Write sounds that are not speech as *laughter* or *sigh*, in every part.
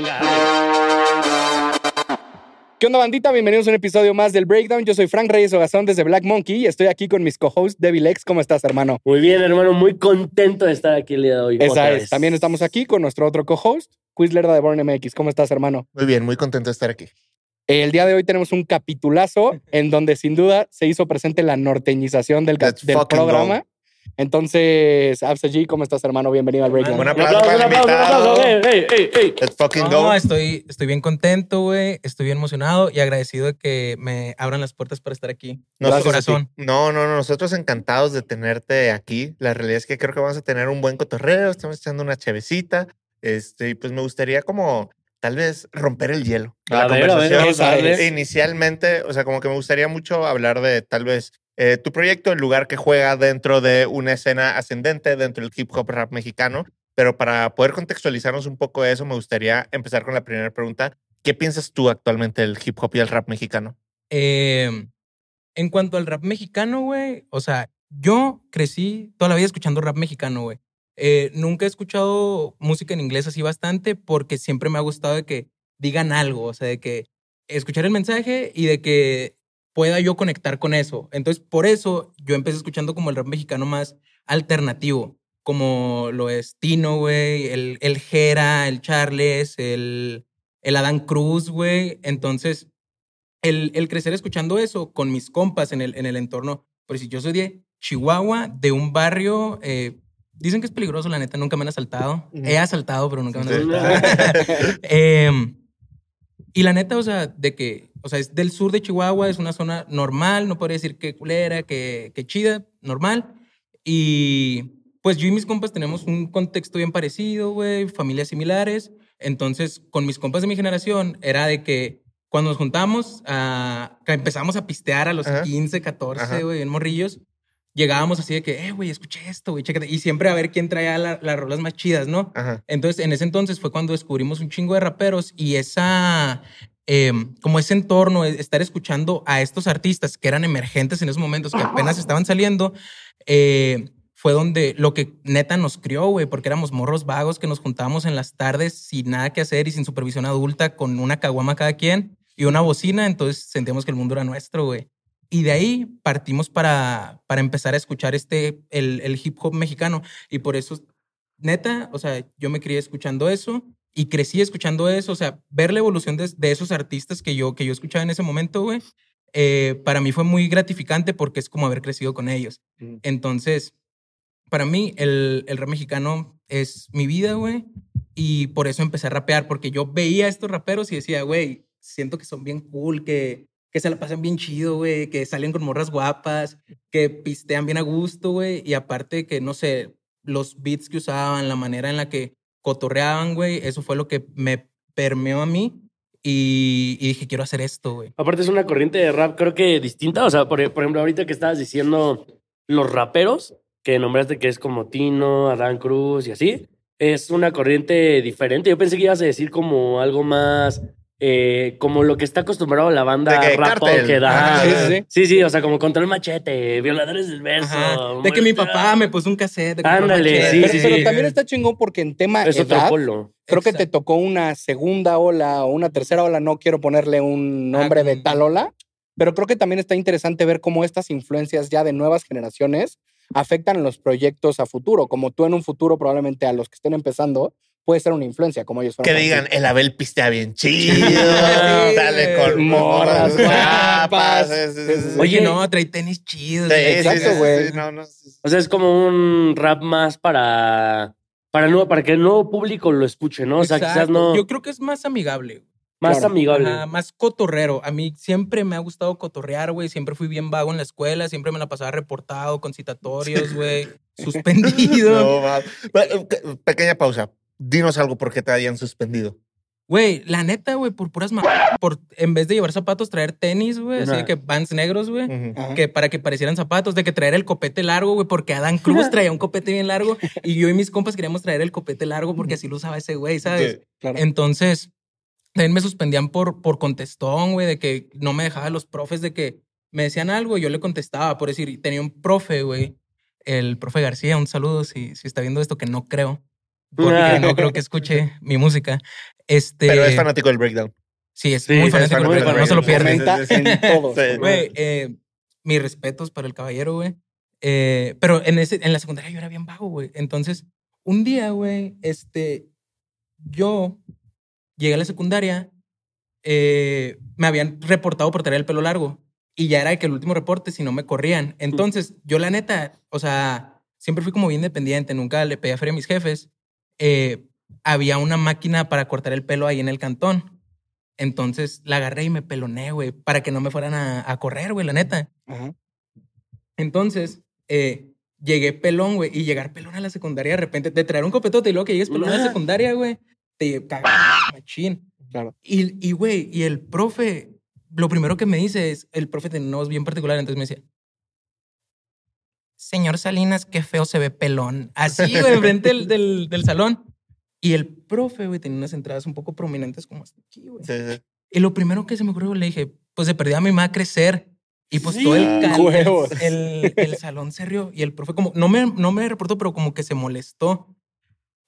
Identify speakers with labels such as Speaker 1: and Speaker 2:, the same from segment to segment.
Speaker 1: Venga, dale.
Speaker 2: ¿Qué onda, bandita? Bienvenidos a un episodio más del Breakdown. Yo soy Frank Reyes Ogazón desde Black Monkey y estoy aquí con mis co-hosts, Devil X. ¿Cómo estás, hermano?
Speaker 1: Muy bien, hermano. Muy contento de estar aquí el día de hoy.
Speaker 2: Esa es. También estamos aquí con nuestro otro co-host, Quizler de Born MX. ¿Cómo estás, hermano?
Speaker 3: Muy bien, muy contento de estar aquí.
Speaker 2: El día de hoy tenemos un capitulazo en donde sin duda se hizo presente la norteñización del, del programa. Entonces, Absa G, ¿cómo estás, hermano? Bienvenido al Breakdown.
Speaker 3: Un
Speaker 1: Un
Speaker 3: aplauso para el
Speaker 1: aplauso, un aplauso.
Speaker 3: invitado.
Speaker 1: Ey, ey, ey, ey.
Speaker 3: Let's fucking
Speaker 4: No,
Speaker 3: go.
Speaker 4: estoy, estoy bien contento, güey. Estoy bien emocionado y agradecido de que me abran las puertas para estar aquí.
Speaker 3: Nosotros-
Speaker 4: corazón.
Speaker 3: No, no, no, nosotros encantados de tenerte aquí. La realidad es que creo que vamos a tener un buen cotorreo, estamos echando una chevecita. Este, y pues me gustaría como tal vez romper el hielo.
Speaker 1: A
Speaker 3: la
Speaker 1: ver, a ver,
Speaker 3: conversación.
Speaker 1: a.
Speaker 3: Inicialmente, o sea, como que me gustaría mucho hablar de tal vez eh, tu proyecto, el lugar que juega dentro de una escena ascendente dentro del hip hop rap mexicano. Pero para poder contextualizarnos un poco eso, me gustaría empezar con la primera pregunta. ¿Qué piensas tú actualmente del hip hop y el rap mexicano?
Speaker 4: Eh, en cuanto al rap mexicano, güey, o sea, yo crecí toda la vida escuchando rap mexicano, güey. Eh, nunca he escuchado música en inglés así bastante porque siempre me ha gustado de que digan algo, o sea, de que escuchar el mensaje y de que pueda yo conectar con eso. Entonces, por eso yo empecé escuchando como el rap mexicano más alternativo, como lo es Tino, güey, el, el Jera, el Charles, el, el Adán Cruz, güey. Entonces, el, el crecer escuchando eso con mis compas en el, en el entorno, pues si yo soy de Chihuahua, de un barrio, eh, dicen que es peligroso, la neta, nunca me han asaltado. He asaltado, pero nunca me han asaltado. *laughs* Em, y la neta, o sea, de que, o sea, es del sur de Chihuahua, es una zona normal, no podría decir que culera, que, que chida, normal. Y pues yo y mis compas tenemos un contexto bien parecido, güey, familias similares. Entonces, con mis compas de mi generación, era de que cuando nos juntamos, que empezamos a pistear a los
Speaker 3: Ajá.
Speaker 4: 15, 14,
Speaker 3: Ajá.
Speaker 4: güey, en morrillos, llegábamos así de que, eh, güey, escuché esto, güey, chécate. Y siempre a ver quién traía la- las rolas más chidas, ¿no?
Speaker 3: Ajá.
Speaker 4: Entonces, en ese entonces fue cuando descubrimos un chingo de raperos y esa, eh, como ese entorno, eh, estar escuchando a estos artistas que eran emergentes en esos momentos, que apenas estaban saliendo, eh, fue donde lo que neta nos crió, güey, porque éramos morros vagos que nos juntábamos en las tardes sin nada que hacer y sin supervisión adulta, con una caguama cada quien y una bocina, entonces sentíamos que el mundo era nuestro, güey. Y de ahí partimos para, para empezar a escuchar este, el, el hip hop mexicano. Y por eso neta, o sea, yo me crié escuchando eso y crecí escuchando eso, o sea, ver la evolución de, de esos artistas que yo, que yo escuchaba en ese momento, güey, eh, para mí fue muy gratificante porque es como haber crecido con ellos.
Speaker 1: Mm.
Speaker 4: Entonces, para mí el, el rap mexicano es mi vida, güey, y por eso empecé a rapear, porque yo veía a estos raperos y decía, güey, siento que son bien cool, que, que se la pasan bien chido, güey, que salen con morras guapas, que pistean bien a gusto, güey, y aparte que, no sé, los beats que usaban, la manera en la que cotorreaban, güey, eso fue lo que me permeó a mí y, dije, quiero hacer esto, güey.
Speaker 1: Aparte es una corriente de rap creo que distinta. O sea, por ejemplo, ahorita que estabas diciendo los raperos, que nombraste que es como Tino, Adán Cruz y así, es una corriente diferente. Yo pensé que ibas a decir como algo más... eh, como lo que está acostumbrado la banda
Speaker 3: De que
Speaker 1: rap que da.
Speaker 3: Ajá,
Speaker 2: sí, sí, sí.
Speaker 1: O sea, como contra el machete, violadores del verso.
Speaker 4: Ajá, De que mi papá me puso un cassette.
Speaker 1: Ándale, sí,
Speaker 2: pero,
Speaker 1: sí,
Speaker 2: pero también está chingón porque en tema
Speaker 1: Es otro
Speaker 2: edad,
Speaker 1: polo.
Speaker 2: creo que te tocó una segunda ola o una tercera ola, no quiero ponerle un nombre
Speaker 4: Ah,
Speaker 2: de
Speaker 4: como-
Speaker 2: tal ola, pero creo que también está interesante ver cómo estas influencias ya de nuevas generaciones afectan a los proyectos a futuro, como tú en un futuro probablemente a los que estén empezando puede ser una influencia como ellos
Speaker 3: Que digan, el Abel pistea bien chido,
Speaker 4: Sí,
Speaker 3: dale con
Speaker 2: morras guapas.
Speaker 4: Oye, no, trae tenis chidos.
Speaker 3: Sí,
Speaker 2: exacto, güey.
Speaker 3: sí, no, no, sí.
Speaker 1: O sea, es como un rap más para, para, el nuevo- para que el nuevo público lo escuche, ¿no? O sea, quizás
Speaker 4: Exacto.
Speaker 1: no
Speaker 4: Yo creo que es más amigable.
Speaker 1: más
Speaker 2: claro.
Speaker 1: amigable.
Speaker 4: Ajá, más cotorrero. A mí siempre me ha gustado cotorrear, güey. Siempre fui bien vago en la escuela. Siempre me la pasaba reportado con citatorios, *laughs* güey. *laughs* Suspendido.
Speaker 3: No, pe- Pequeña pausa. Dinos algo por qué te hayan suspendido.
Speaker 4: Güey, la neta, güey, por puras mamadas. Por, en vez de llevar zapatos, traer tenis, güey. Así de que vans negros, güey. Que para que parecieran zapatos, de que traer el copete largo, güey, porque Adán Cruz *laughs* traía un copete bien largo y yo y mis compas queríamos traer el copete largo porque así lo usaba ese güey, ¿sabes?
Speaker 3: Sí.
Speaker 2: Claro.
Speaker 4: Entonces, también me suspendían por, por contestón, güey, de que no me dejaban los profes de que me decían algo y yo le contestaba. Por decir, tenía un profe, güey, el profe García, un saludo si, si está viendo esto, que no creo, porque no creo que escuche mi música. Este,
Speaker 3: Pero es fanático del breakdown.
Speaker 4: Sí, es
Speaker 1: Sí,
Speaker 4: muy
Speaker 1: es
Speaker 4: fanático, del breakdown, no se lo pierde.
Speaker 2: Comenta en *laughs* todos.
Speaker 3: Sí.
Speaker 4: Güey, eh, mis respetos para el caballero, güey. Eh, pero en, ese, en la secundaria yo era bien vago, güey. Entonces, un día, güey, este, yo llegué a la secundaria, eh, me habían reportado por traer el pelo largo y ya era de que el último reporte, si no me corrían. Entonces, yo la neta, o sea, siempre fui como bien independiente, nunca le pedía feria a mis jefes. Eh, había una máquina para cortar el pelo ahí en el cantón. Entonces la agarré y me peloné, güey, para que no me fueran a, a correr, güey, la neta.
Speaker 2: Ajá.
Speaker 4: Entonces, eh, llegué pelón, güey, y llegar pelón a la secundaria de repente, te traer un copetote y luego que llegues pelón a la
Speaker 1: Ah.
Speaker 4: secundaria, güey, te cagas, machín.
Speaker 2: Claro.
Speaker 4: Y, y, güey, y el profe, lo primero que me dice es, el profe tenía una voz bien particular, entonces me decía, señor Salinas, qué feo se ve pelón. Así, güey, enfrente del, del, del salón. Y el profe, güey, tenía unas entradas un poco prominentes como hasta aquí, güey.
Speaker 3: Sí, sí.
Speaker 4: Y lo primero que se me ocurrió, le dije, pues se perdió a mi mamá crecer. Y pues
Speaker 1: Sí,
Speaker 4: todo el, cal- el, el salón se rió. Y el profe como, no me, no me reportó, pero como que se molestó.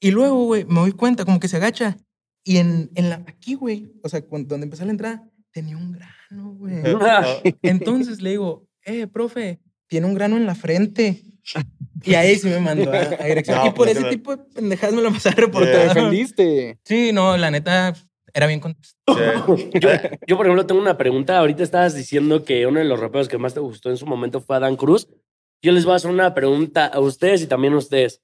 Speaker 4: Y luego, güey, me doy cuenta, como que se agacha. Y en, en la, aquí, güey, o sea, cuando, donde empezó la entrada, tenía un grano, güey. Entonces le digo, eh, profe, tiene un grano en la frente. *laughs* Y ahí sí me mandó a, a dirección.
Speaker 3: No,
Speaker 4: y por
Speaker 3: pues,
Speaker 4: ese
Speaker 3: no.
Speaker 4: tipo de pendejadas me lo pasaba
Speaker 2: Te defendiste.
Speaker 4: Sí, no, la neta, era bien contestado.
Speaker 3: Sí.
Speaker 1: Yo, yo, por ejemplo, tengo una pregunta. Ahorita estabas diciendo que uno de los raperos que más te gustó en su momento fue Adán Cruz. Yo les voy a hacer una pregunta a ustedes y también a ustedes.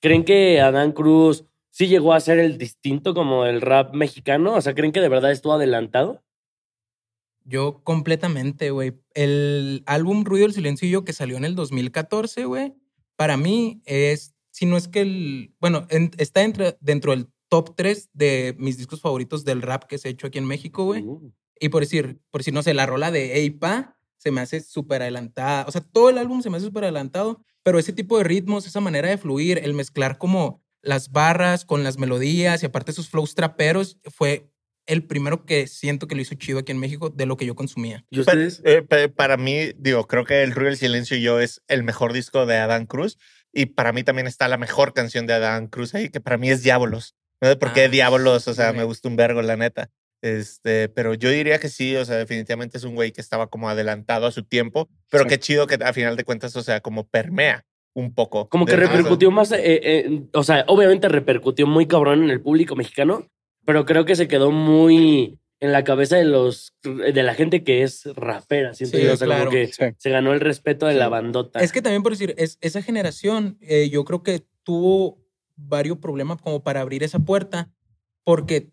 Speaker 1: ¿Creen que Adán Cruz sí llegó a ser el distinto como el rap mexicano? O sea, ¿creen que de verdad estuvo adelantado?
Speaker 4: Yo completamente, güey. El álbum Ruido del Silencio y yo que salió en el 2014, güey, para mí es, si no es que el, bueno, en- está entre- dentro del top 3 de mis discos favoritos del rap que se ha hecho aquí en México, güey.
Speaker 1: Uh,
Speaker 4: Y por decir, por si no sé, la rola de Eipa se me hace súper adelantada. O sea, todo el álbum se me hace súper adelantado, pero ese tipo de ritmos, esa manera de fluir, el mezclar como las barras con las melodías y aparte sus flows traperos, fue el primero que siento que lo hizo chido aquí en México de lo que yo consumía.
Speaker 1: ¿Y ustedes?
Speaker 3: eh, pa- para mí, digo, creo que El Ruido del Silencio y yo es el mejor disco de Adán Cruz. Y para mí también está la mejor canción de Adán Cruz ahí, que para mí es Diabolos. No sé por qué
Speaker 4: Ah,
Speaker 3: Diabolos, o sea,
Speaker 4: güey.
Speaker 3: me gusta un vergo, la neta. Este, pero yo diría que sí, o sea, definitivamente es un güey que estaba como adelantado a su tiempo, pero
Speaker 2: Sí.
Speaker 3: qué chido que a final de cuentas, o sea, como permea un poco.
Speaker 1: Como que repercutió más, eh, eh, o sea, obviamente repercutió muy cabrón en el público mexicano, pero creo que se quedó muy en la cabeza de los de la gente que es rapera, siento
Speaker 4: Sí,
Speaker 1: yo. O sea,
Speaker 4: claro.
Speaker 1: como que
Speaker 2: Sí.
Speaker 1: se ganó el respeto de la
Speaker 2: Sí.
Speaker 1: bandota.
Speaker 4: Es que también por decir, es, esa generación, eh, yo creo que tuvo varios problemas como para abrir esa puerta, porque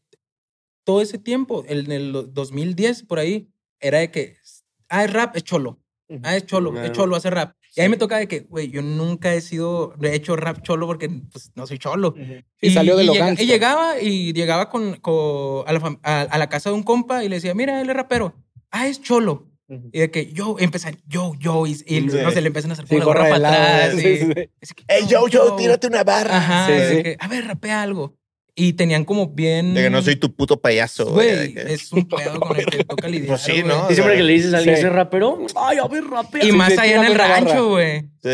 Speaker 4: todo ese tiempo, en el 2010 por ahí, era de que, ah, es rap, es cholo. Ah, es cholo, es cholo, hace rap. Y ahí me toca de que, güey, yo nunca he sido, he hecho rap cholo porque pues, no soy cholo.
Speaker 2: Sí, salió de lo gangsta.
Speaker 4: Y llegaba y llegaba con, con- a, la, a- a la casa de un compa y le decía, mira, él es rapero. Ah, es cholo.
Speaker 2: Ujú.
Speaker 4: Y de que yo empezar, yo, yo, y, y
Speaker 3: Sí.
Speaker 4: no sé, le empiezan a hacer
Speaker 2: Sí,
Speaker 4: con la gorra para atrás.
Speaker 2: sí,
Speaker 4: y- que,
Speaker 3: Ey, yo, yo, tírate una barra.
Speaker 4: Ajá,
Speaker 2: Sí,
Speaker 4: de
Speaker 2: sí.
Speaker 4: que, a ver, rapea algo. Y tenían como bien.
Speaker 3: De que no soy tu puto payaso, güey. Que-
Speaker 4: es un pedo con el que toca lidiar.
Speaker 3: Pues sí. ¿no?
Speaker 1: y siempre que le dices a alguien
Speaker 2: Sí.
Speaker 1: ese rapero, ay, a ver, rapea.
Speaker 4: Y más allá en el rancho, güey.
Speaker 3: Sí.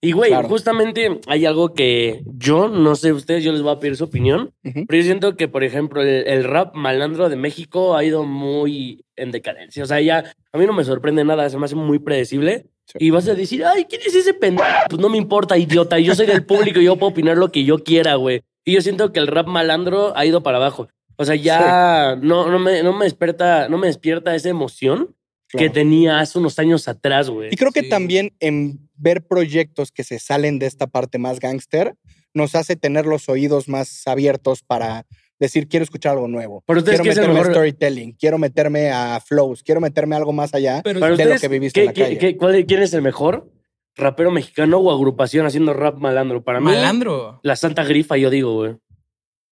Speaker 1: Y güey,
Speaker 2: Claro.
Speaker 1: justamente hay algo que yo no sé ustedes, yo les voy a pedir su opinión, pero yo siento que, por ejemplo, el, el rap malandro de México ha ido muy en decadencia. O sea, ya a mí no me sorprende nada, se me hace muy predecible.
Speaker 2: Sí.
Speaker 1: Y vas a decir, ay, ¿quién es ese pendejo? Pues no me importa, idiota. Yo soy del público y yo puedo opinar lo que yo quiera, güey. Y yo siento que el rap malandro ha ido para abajo. O sea, ya no, no, me, no, me despierta, no me despierta esa emoción que tenía hace unos años atrás, güey.
Speaker 2: Y creo que
Speaker 4: Sí.
Speaker 2: también en ver proyectos que se salen de esta parte más gángster nos hace tener los oídos más abiertos para decir quiero escuchar algo nuevo.
Speaker 1: Pero ustedes,
Speaker 2: Quiero
Speaker 1: ¿qué es el
Speaker 2: meterme a
Speaker 1: mejor-
Speaker 2: storytelling, quiero meterme a flows, quiero meterme a algo más allá
Speaker 4: Pero
Speaker 2: de lo que viviste
Speaker 1: ¿qué-
Speaker 2: en la
Speaker 1: qué-
Speaker 2: calle.
Speaker 1: qué- cuál- ¿quién es el mejor rapero mexicano o agrupación haciendo rap malandro? Para mí,
Speaker 4: Malandro.
Speaker 1: la Santa Grifa, yo digo, güey.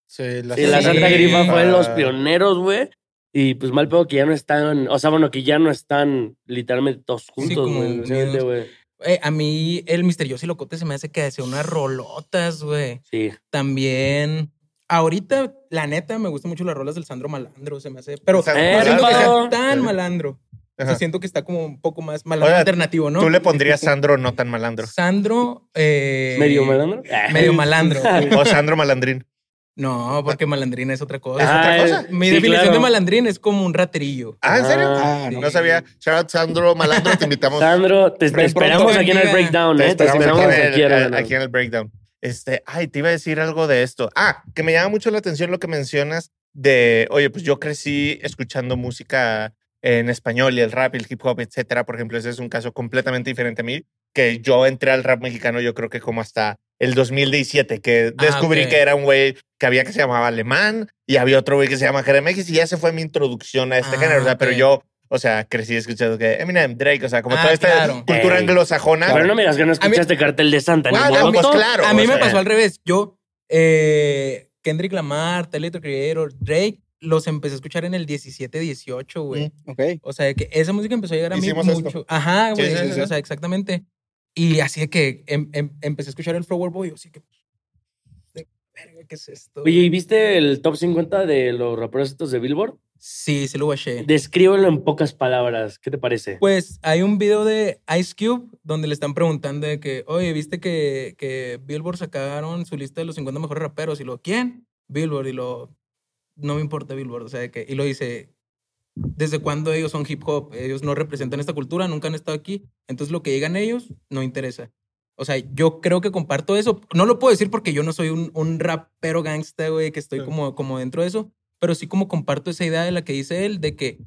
Speaker 3: Sí, la,
Speaker 1: Sí, la
Speaker 4: Sí.
Speaker 1: Santa Grifa fue los pioneros, güey. Y pues mal pedo que ya no están, o sea, bueno, que ya no están literalmente todos juntos, güey.
Speaker 4: Eh, a mí el misterioso y locote se me hace que hace unas rolotas, güey.
Speaker 1: Sí.
Speaker 4: También. Ahorita, la neta, me gustan mucho las rolas del Sandro Malandro, se me hace. Pero
Speaker 3: Sandro
Speaker 4: no siento que sea
Speaker 1: Malandro.
Speaker 4: tan malandro. O sea,
Speaker 3: Ajá.
Speaker 4: siento que está como un poco más malandro
Speaker 3: Oiga,
Speaker 4: alternativo, ¿no?
Speaker 3: Tú le pondrías Sandro no tan malandro.
Speaker 4: Sandro. eh,
Speaker 1: ¿Medio malandro?
Speaker 4: Medio malandro. *laughs*
Speaker 3: O Sandro malandrín.
Speaker 4: No, porque malandrín es otra cosa.
Speaker 1: Ah,
Speaker 3: otra cosa?
Speaker 1: eh,
Speaker 4: Mi
Speaker 1: sí,
Speaker 4: definición
Speaker 1: claro.
Speaker 4: de malandrín es como un raterillo.
Speaker 3: Ah, ¿en serio?
Speaker 2: Ah,
Speaker 3: no
Speaker 2: no.
Speaker 3: sabía. Shout out Sandro Malandro, te invitamos.
Speaker 1: Sandro, te, te esperamos
Speaker 2: pronto,
Speaker 1: aquí en el breakdown,
Speaker 3: Te
Speaker 1: ¿eh? Te
Speaker 3: esperamos
Speaker 1: esperamos
Speaker 3: aquí, en
Speaker 1: aquí,
Speaker 3: el,
Speaker 1: hermano.
Speaker 3: aquí en el breakdown. Este, ay, te iba a decir algo de esto. Ah, que me llama mucho la atención lo que mencionas de, oye, pues yo crecí escuchando música en español y el rap y el hip hop, etcétera. Por ejemplo, ese es un caso completamente diferente a mí, que yo entré al rap mexicano yo creo que como hasta el 2017, que
Speaker 4: Ah,
Speaker 3: descubrí
Speaker 4: ok.
Speaker 3: que era un güey que había que se llamaba Alemán y había otro güey que se llama Jeremix y esa fue mi introducción a este
Speaker 4: Ah,
Speaker 3: género. O sea, pero
Speaker 4: ok.
Speaker 3: yo, o sea, crecí escuchando que Eminem, Drake, o sea, como
Speaker 4: Ah,
Speaker 3: toda esta
Speaker 4: claro.
Speaker 3: cultura
Speaker 1: Ey.
Speaker 3: anglosajona.
Speaker 1: Pero no me digas que no
Speaker 4: A mí-
Speaker 1: escuchaste Cartel de Santa. ni
Speaker 3: Ah,
Speaker 1: modo.
Speaker 3: no, pues claro.
Speaker 4: a mí me
Speaker 3: sea,
Speaker 4: pasó al revés. Yo, eh, Kendrick Lamar, Tyler Creator, Drake, los empecé a escuchar en el 17, 18, güey.
Speaker 3: Mm.
Speaker 2: Ok.
Speaker 4: O sea, que esa música empezó a llegar a mí
Speaker 3: Hicimos
Speaker 4: mucho.
Speaker 3: esto.
Speaker 4: Ajá,
Speaker 3: Sí,
Speaker 4: güey.
Speaker 3: sí, sí.
Speaker 4: O sea, exactamente. Y así de que em- em- empecé a escuchar el Flower Boy. Así que. de verga, ¿qué es esto?
Speaker 1: Oye, ¿y viste el top 50 de los raperos estos de Billboard?
Speaker 4: Sí, sí lo guaché.
Speaker 1: Descríbelo en pocas palabras. ¿Qué te parece?
Speaker 4: Pues hay un video de Ice Cube donde le están preguntando de que, oye, ¿viste que, que Billboard sacaron su lista de los 50 mejores raperos? Y lo, ¿quién? Billboard. Y lo, no me importa Billboard. O sea, de que, y lo dice, ¿desde cuándo ellos son hip hop? Ellos no representan esta cultura, nunca han estado aquí. Entonces lo que digan ellos no interesa. O sea, yo creo que comparto eso. No lo puedo decir porque yo no soy un, un rapero gangsta, güey, que estoy
Speaker 3: Sí.
Speaker 4: como, como dentro de eso. Pero sí como comparto esa idea de la que dice él, de que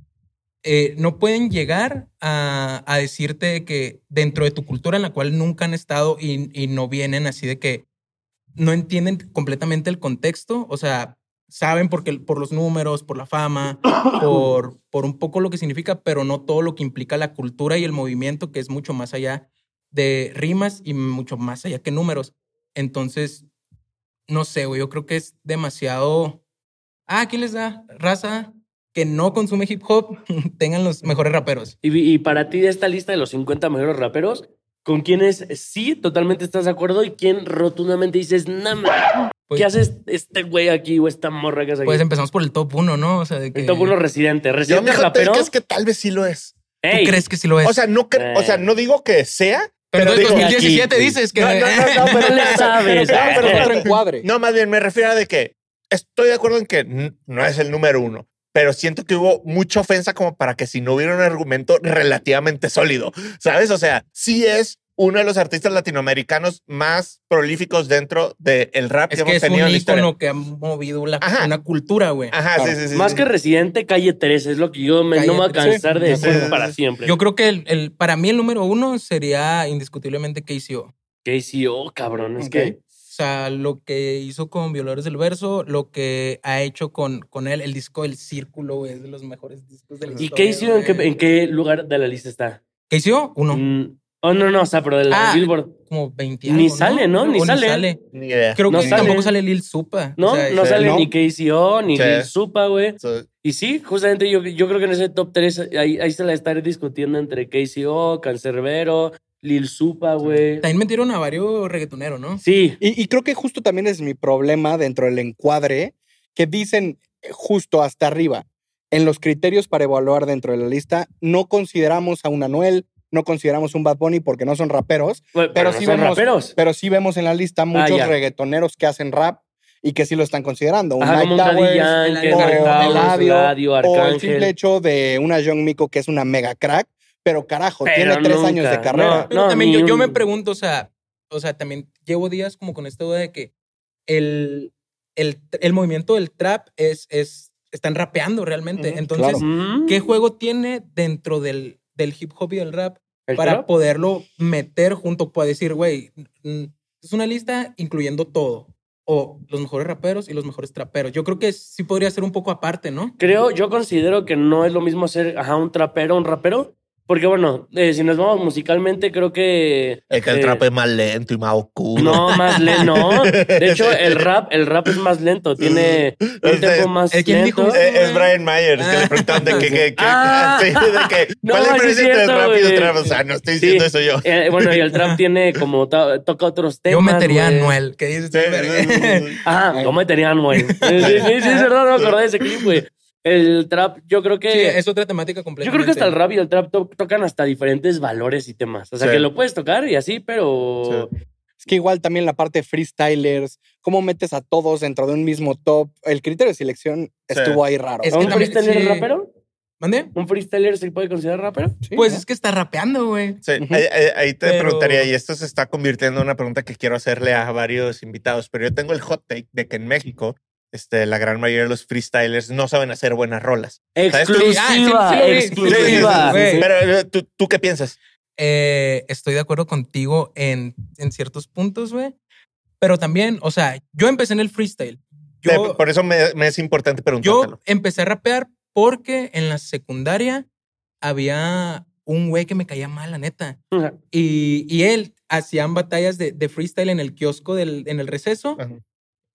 Speaker 4: eh, no pueden llegar a, a decirte que dentro de tu cultura en la cual nunca han estado y, y no vienen así de que no entienden completamente el contexto, o sea, saben porque, por los números, por la fama, *coughs* por, por un poco lo que significa, pero no todo lo que implica la cultura y el movimiento, que es mucho más allá de rimas y mucho más allá que números. Entonces, no sé, güey, yo creo que es demasiado... Ah, ¿quién les da? Raza que no consume hip hop *laughs* tengan los mejores raperos.
Speaker 1: Y, y para ti, de esta lista de los 50 mejores raperos, ¿con quiénes sí totalmente estás de acuerdo y quién rotundamente dices, no, ma,
Speaker 4: Pues-
Speaker 1: ¿qué haces este güey aquí o esta morra que hace aquí?
Speaker 4: Pues empezamos por el top 1, ¿no? O sea, de que...
Speaker 1: el top 1 residente.
Speaker 3: Yo
Speaker 1: Residente
Speaker 3: me
Speaker 1: rapero.
Speaker 3: es que tal vez sí lo es.
Speaker 4: ¿Tú
Speaker 1: Ey,
Speaker 4: crees que sí lo es?
Speaker 3: O sea, no, cre- o sea, no digo que sea,
Speaker 4: pero,
Speaker 3: pero
Speaker 4: en
Speaker 3: digo-
Speaker 4: 2017
Speaker 1: aquí-
Speaker 4: dices que...
Speaker 3: No, no, no, no, *laughs*
Speaker 1: pero
Speaker 3: pero
Speaker 1: le sabes.
Speaker 2: Pero, pero es otro encuadre.
Speaker 3: No, más bien me refiero a de que estoy de acuerdo en que no es el número uno, pero siento que hubo mucha ofensa como para que si no hubiera un argumento relativamente sólido, ¿sabes? O sea, sí es uno de los artistas latinoamericanos más prolíficos dentro del rap
Speaker 4: Es
Speaker 3: que
Speaker 4: que
Speaker 3: hemos
Speaker 4: es un
Speaker 3: tenido en la historia.
Speaker 4: ícono que ha movido la,
Speaker 3: Ajá.
Speaker 4: una cultura, güey.
Speaker 3: Ajá,
Speaker 2: Claro.
Speaker 3: sí, sí, sí.
Speaker 1: Más
Speaker 3: sí.
Speaker 1: que residente, calle 13. Es lo que yo me, no me voy a cansar
Speaker 2: 13,
Speaker 1: de decir
Speaker 3: sí, sí,
Speaker 1: para
Speaker 3: sí.
Speaker 1: siempre.
Speaker 4: Yo creo que el, el- para mí el número uno sería indiscutiblemente KCO.
Speaker 1: KCO, cabrón. Es que
Speaker 4: O sea, lo que hizo con Violadores del Verso, lo que ha hecho con, con él, el disco El Círculo, güey, es de los mejores discos de la
Speaker 1: ¿Y
Speaker 4: historia.
Speaker 1: KCO en qué, en qué lugar de la lista está?
Speaker 4: KCO, uno.
Speaker 1: Mm, oh, no, no, o sea, pero de la
Speaker 4: Ah,
Speaker 1: Billboard.
Speaker 4: Como 20
Speaker 1: Ni
Speaker 4: algo,
Speaker 1: sale, ¿no? Ni sale.
Speaker 3: Ni idea.
Speaker 4: Creo
Speaker 1: No
Speaker 4: que
Speaker 1: sale.
Speaker 4: tampoco sale Lil Supa.
Speaker 1: No,
Speaker 4: O sea,
Speaker 1: no
Speaker 3: sí.
Speaker 1: sale
Speaker 2: ¿no?
Speaker 1: ni KCO, ni
Speaker 3: Sí.
Speaker 1: Lil Supa, güey.
Speaker 3: So,
Speaker 1: Y sí, justamente yo, yo creo que en ese top 3 ahí, ahí se la estaré discutiendo entre KCO, Cancerbero, Lil Supa, güey.
Speaker 4: También metieron a varios reggaetoneros, ¿no?
Speaker 1: Sí,
Speaker 2: Y, y creo que justo también es mi problema dentro del encuadre que dicen eh, justo hasta arriba. En los criterios para evaluar dentro de la lista, no consideramos a un Anuel, no consideramos un Bad Bunny porque no son raperos,
Speaker 1: Bueno,
Speaker 2: pero
Speaker 1: no
Speaker 2: sí
Speaker 1: son
Speaker 2: vemos-
Speaker 1: raperos.
Speaker 2: pero sí vemos en la lista muchos
Speaker 1: ya.
Speaker 2: reggaetoneros que hacen rap y que sí lo están considerando. Un
Speaker 1: Ajá, Daddy
Speaker 2: Towers,
Speaker 1: Yankee, Towers,
Speaker 2: Eladio,
Speaker 1: Eladio,
Speaker 2: o el simple hecho de una Young Miko que es una mega crack, pero carajo,
Speaker 1: Pero
Speaker 2: tiene tres
Speaker 1: nunca,
Speaker 2: años de carrera.
Speaker 4: Pero
Speaker 1: No,
Speaker 4: también yo, yo me pregunto, o sea, o sea, también llevo días como con esta duda de que el, el, el movimiento del trap es, es, están rapeando realmente. Entonces,
Speaker 2: claro.
Speaker 1: Mm,
Speaker 4: ¿qué juego tiene dentro del, del hip hop y del rap
Speaker 1: ¿el
Speaker 4: para
Speaker 1: trap?
Speaker 4: poderlo meter junto para decir, güey, es una lista incluyendo todo? O los mejores raperos y los mejores traperos. Yo creo que sí podría ser un poco aparte, ¿no?
Speaker 1: Creo, yo considero que no es lo mismo ser ajá, un trapero, un rapero. Porque bueno, eh, si nos vamos musicalmente, creo que.
Speaker 3: es que el
Speaker 1: eh,
Speaker 3: trap es más lento y más oscuro.
Speaker 1: No, más lento. No. De hecho, *laughs* el rap, el rap es más lento. Tiene un
Speaker 3: Este,
Speaker 1: tempo más
Speaker 4: ¿el quién
Speaker 1: lento.
Speaker 4: dijo?
Speaker 3: Eh, es Brian Myers que
Speaker 4: Ah.
Speaker 3: le preguntaron de
Speaker 1: Ah. *laughs*
Speaker 3: sí, de que, *laughs*
Speaker 1: No,
Speaker 3: ¿cuál es la diferencia entre rap y trap? O sea, no estoy
Speaker 1: Sí.
Speaker 3: diciendo eso yo.
Speaker 1: Eh, bueno, y el trap tiene como to- toca otros temas.
Speaker 4: Yo metería a
Speaker 1: güey.
Speaker 4: Noel, que dices,
Speaker 3: Sí,
Speaker 4: verga.
Speaker 3: sí.
Speaker 1: Ajá, yo metería a Anuel. Sí, sí, sí, sí, es verdad, no me acordé de ese clip, güey. El trap, yo creo que.
Speaker 4: Sí, es otra temática
Speaker 1: Yo
Speaker 4: completamente.
Speaker 1: creo que hasta el rap y el trap to- tocan hasta diferentes valores y temas. O sea,
Speaker 3: Sí.
Speaker 1: que lo puedes tocar y así, pero.
Speaker 2: Es que igual también la parte de freestylers, cómo metes a todos dentro de un mismo top. El criterio de selección
Speaker 3: Sí.
Speaker 2: estuvo ahí raro.
Speaker 4: Es
Speaker 1: ¿Un
Speaker 4: que también-
Speaker 1: freestyler
Speaker 4: sí.
Speaker 1: rapero?
Speaker 4: ¿Mande?
Speaker 1: ¿Un freestyler se puede considerar rapero?
Speaker 2: Sí,
Speaker 4: Pues
Speaker 2: ¿no?
Speaker 4: es que está rapeando, güey.
Speaker 3: Sí, ahí, ahí- ahí te
Speaker 4: Pero-
Speaker 3: preguntaría, y esto se está convirtiendo en una pregunta que quiero hacerle a varios invitados, pero yo tengo el hot take de que en México este, la gran mayoría de los freestylers no saben hacer buenas rolas.
Speaker 1: Exclusiva,
Speaker 4: Ah, sí, sí
Speaker 1: exclusiva.
Speaker 4: Sí, sí, sí.
Speaker 3: Pero ¿tú, ¿tú qué piensas?
Speaker 4: Eh, estoy de acuerdo contigo en, en ciertos puntos, güey. Pero también, o sea, yo empecé en el freestyle. Yo,
Speaker 3: por eso me, me es importante
Speaker 4: yo
Speaker 3: preguntártelo.
Speaker 4: empecé a rapear porque en la secundaria había un güey que me caía mal, la neta. Y, y él hacían batallas de, de freestyle en el kiosco del, en el receso.
Speaker 3: Ajá.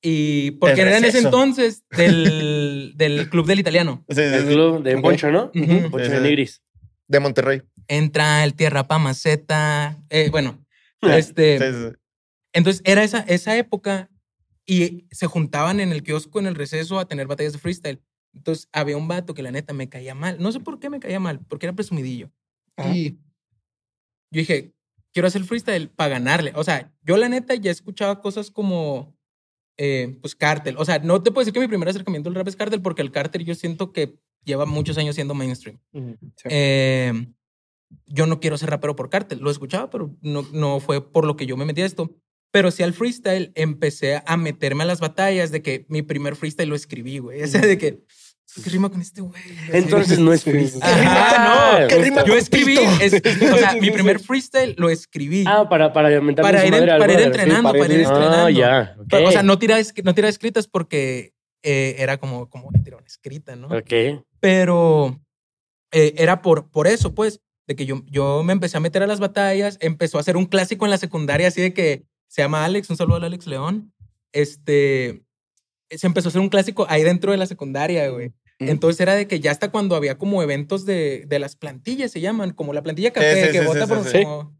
Speaker 4: Y porque era en ese entonces *laughs* del, del club del italiano.
Speaker 3: Sí, sí,
Speaker 1: El
Speaker 3: sí.
Speaker 1: club de
Speaker 2: Ok.
Speaker 1: Poncho, ¿no?
Speaker 4: Ujú.
Speaker 1: Poncho
Speaker 3: Sí,
Speaker 1: de. Nigris.
Speaker 3: De Monterrey.
Speaker 4: Entra el Tierra Pa Maceta. eh, bueno,
Speaker 3: Sí,
Speaker 4: este.
Speaker 3: sí.
Speaker 4: Entonces era esa, esa época y se juntaban en el kiosco, en el receso, a tener batallas de freestyle. Entonces había un vato que la neta me caía mal. No sé por qué me caía mal, porque era presumidillo.
Speaker 2: Ajá.
Speaker 4: Y yo dije, quiero hacer freestyle para ganarle. O sea, yo la neta ya escuchaba cosas como, eh, pues, Cartel. O sea, no te puedo decir que mi primer acercamiento al rap es Cartel, porque el Cartel yo siento que lleva muchos años siendo mainstream.
Speaker 2: Sí.
Speaker 4: Eh, yo no quiero ser rapero por cártel. Lo escuchaba, pero no, no fue por lo que yo me metí a esto. Pero sí al freestyle empecé a meterme a las batallas de que mi primer freestyle lo escribí, güey. Ese de que, ¿qué rima con este güey?
Speaker 1: Entonces no es freestyle.
Speaker 4: Ajá, no,
Speaker 3: ¿Qué rima
Speaker 4: yo escribí, es- *laughs* o sea, mi primer freestyle lo escribí.
Speaker 1: Ah, para, para mentarle
Speaker 4: para ir, para ir
Speaker 1: brother.
Speaker 4: entrenando,
Speaker 2: para
Speaker 4: para
Speaker 2: ir
Speaker 4: ir entrenando.
Speaker 1: Ah, ya.
Speaker 4: Pero, O sea, no tiraba, no tiraba escritas porque eh, era como, como tirar una escrita, ¿no?
Speaker 1: Ok.
Speaker 4: pero eh, era por, por eso, pues, de que yo, yo me empecé a meter a las batallas, empezó a ser un clásico en la secundaria, así de que se llama Alex, un saludo al Alex León, este, se empezó a hacer un clásico ahí dentro de la secundaria, güey.
Speaker 2: Ujú.
Speaker 4: Entonces era de que ya hasta cuando había como eventos de, de las plantillas, se llaman, como la plantilla café,
Speaker 3: sí,
Speaker 4: que
Speaker 3: sí,
Speaker 4: vota
Speaker 3: sí,
Speaker 4: por...
Speaker 3: sí, sí.
Speaker 4: como,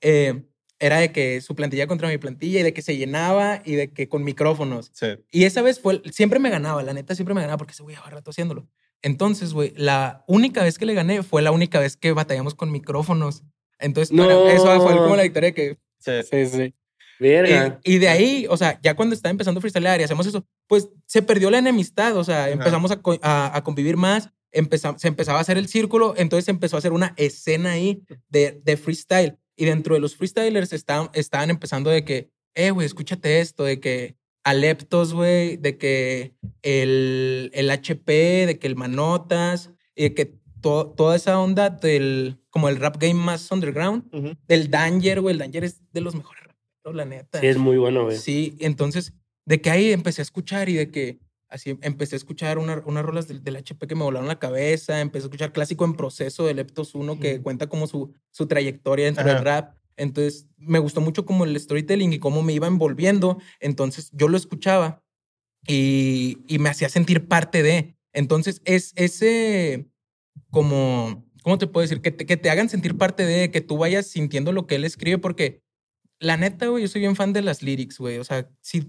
Speaker 4: eh, era de que su plantilla contra mi plantilla y de que se llenaba y de que con micrófonos.
Speaker 3: Sí.
Speaker 4: Y esa vez fue, siempre me ganaba, la neta siempre me ganaba porque ese güey llevaba rato haciéndolo. Entonces, güey, la única vez que le gané fue la única vez que batallamos con micrófonos. Entonces, para-
Speaker 1: No.
Speaker 4: eso fue como la victoria que...
Speaker 3: Sí.
Speaker 2: Sí, sí.
Speaker 1: Verga.
Speaker 4: Y, y de ahí, o sea, ya cuando estaba empezando a freestylear y hacemos eso, pues se perdió la enemistad, o sea, empezamos a, a- a convivir más, empeza- se empezaba a hacer el círculo, entonces se empezó a hacer una escena ahí de, de freestyle. Y dentro de los freestylers estaban, estaban empezando de que, eh, güey, escúchate esto, de que Aleptos, güey, de que el, el HP, de que el Manotas, y de que to- toda esa onda del, como el rap game más underground,
Speaker 3: Ujú.
Speaker 4: del Danger, güey, el Danger es de los mejores la neta.
Speaker 1: Sí, es muy bueno, güey.
Speaker 4: Sí, entonces, de que ahí empecé a escuchar y de que así empecé a escuchar una- unas rolas del, del HP que me volaron la cabeza, empecé a escuchar clásico en proceso de Leptos 1 que cuenta como su, su trayectoria dentro
Speaker 3: Ajá.
Speaker 4: del rap. Entonces, me gustó mucho como el storytelling y cómo me iba envolviendo. Entonces, yo lo escuchaba y, y me hacía sentir parte de. Entonces, es ese como, ¿cómo te puedo decir? Que te, que te hagan sentir parte de, que tú vayas sintiendo lo que él escribe, porque la neta, güey, yo soy bien fan de las lyrics, güey. O sea, sí,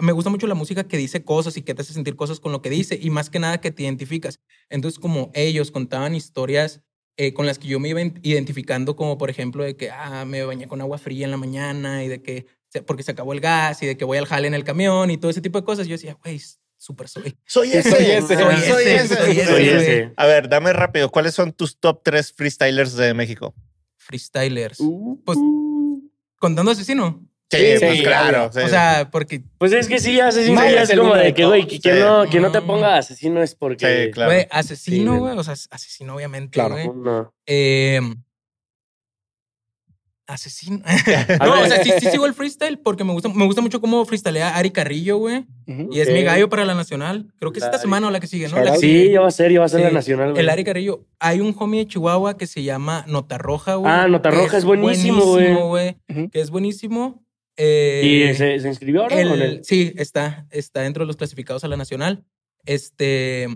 Speaker 4: me gusta mucho la música que dice cosas y que te hace sentir cosas con lo que dice y más que nada que te identificas. Entonces, como ellos contaban historias eh, con las que yo me iba in- identificando, como por ejemplo de que, ah, me bañé con agua fría en la mañana y de que, porque se acabó el gas y de que voy al jale en el camión y todo ese tipo de cosas. Yo decía, güey, súper soy.
Speaker 3: Soy ese.
Speaker 2: Soy ese.
Speaker 3: Soy
Speaker 4: Soy
Speaker 3: ese.
Speaker 4: ese, soy ese,
Speaker 1: Soy
Speaker 4: güey.
Speaker 1: ese.
Speaker 3: A ver, dame rápido. ¿Cuáles son tus top tres freestylers de México?
Speaker 4: Freestylers.
Speaker 1: Uh,
Speaker 4: Pues, Contando asesino.
Speaker 3: Sí,
Speaker 2: Sí,
Speaker 3: pues
Speaker 2: sí,
Speaker 3: claro. sí.
Speaker 4: O sea, porque,
Speaker 1: Pues es que sí, asesino ya
Speaker 2: es
Speaker 1: como de que, güey, que,
Speaker 3: sí.
Speaker 1: no, que no te ponga asesino es porque...
Speaker 3: Sí, claro.
Speaker 4: güey, asesino,
Speaker 2: Sí,
Speaker 4: güey. O sea, asesino, obviamente,
Speaker 2: Claro.
Speaker 4: güey.
Speaker 1: No.
Speaker 4: Eh, asesino. *laughs* No, o sea, sí, sí sigo el freestyle porque me gusta, me gusta mucho cómo freestylea Ari Carrillo, güey. Y es mi gallo para la nacional. Creo que es esta
Speaker 1: Ari.
Speaker 4: semana o la que sigue, ¿no? La que.
Speaker 1: Sí,
Speaker 4: sigue.
Speaker 1: ya va a ser, ya va a ser la nacional, güey.
Speaker 4: El Ari Carrillo. Hay un homie de Chihuahua que se llama Nota Roja, güey.
Speaker 1: Ah, Nota Roja es buenísimo, güey.
Speaker 4: buenísimo, güey. Que es buenísimo. Eh,
Speaker 1: ¿Y se, se inscribió ahora
Speaker 4: el-
Speaker 1: con él?
Speaker 4: Sí, está, está dentro de los clasificados a la nacional. Este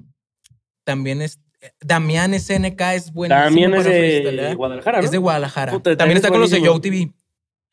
Speaker 4: también es Damián SNK es buenísimo.
Speaker 1: También es de. Guadalajara, ¿no?
Speaker 4: Es de Guadalajara.
Speaker 1: Puta,
Speaker 4: también, está
Speaker 1: es
Speaker 4: con los de. Yo TV.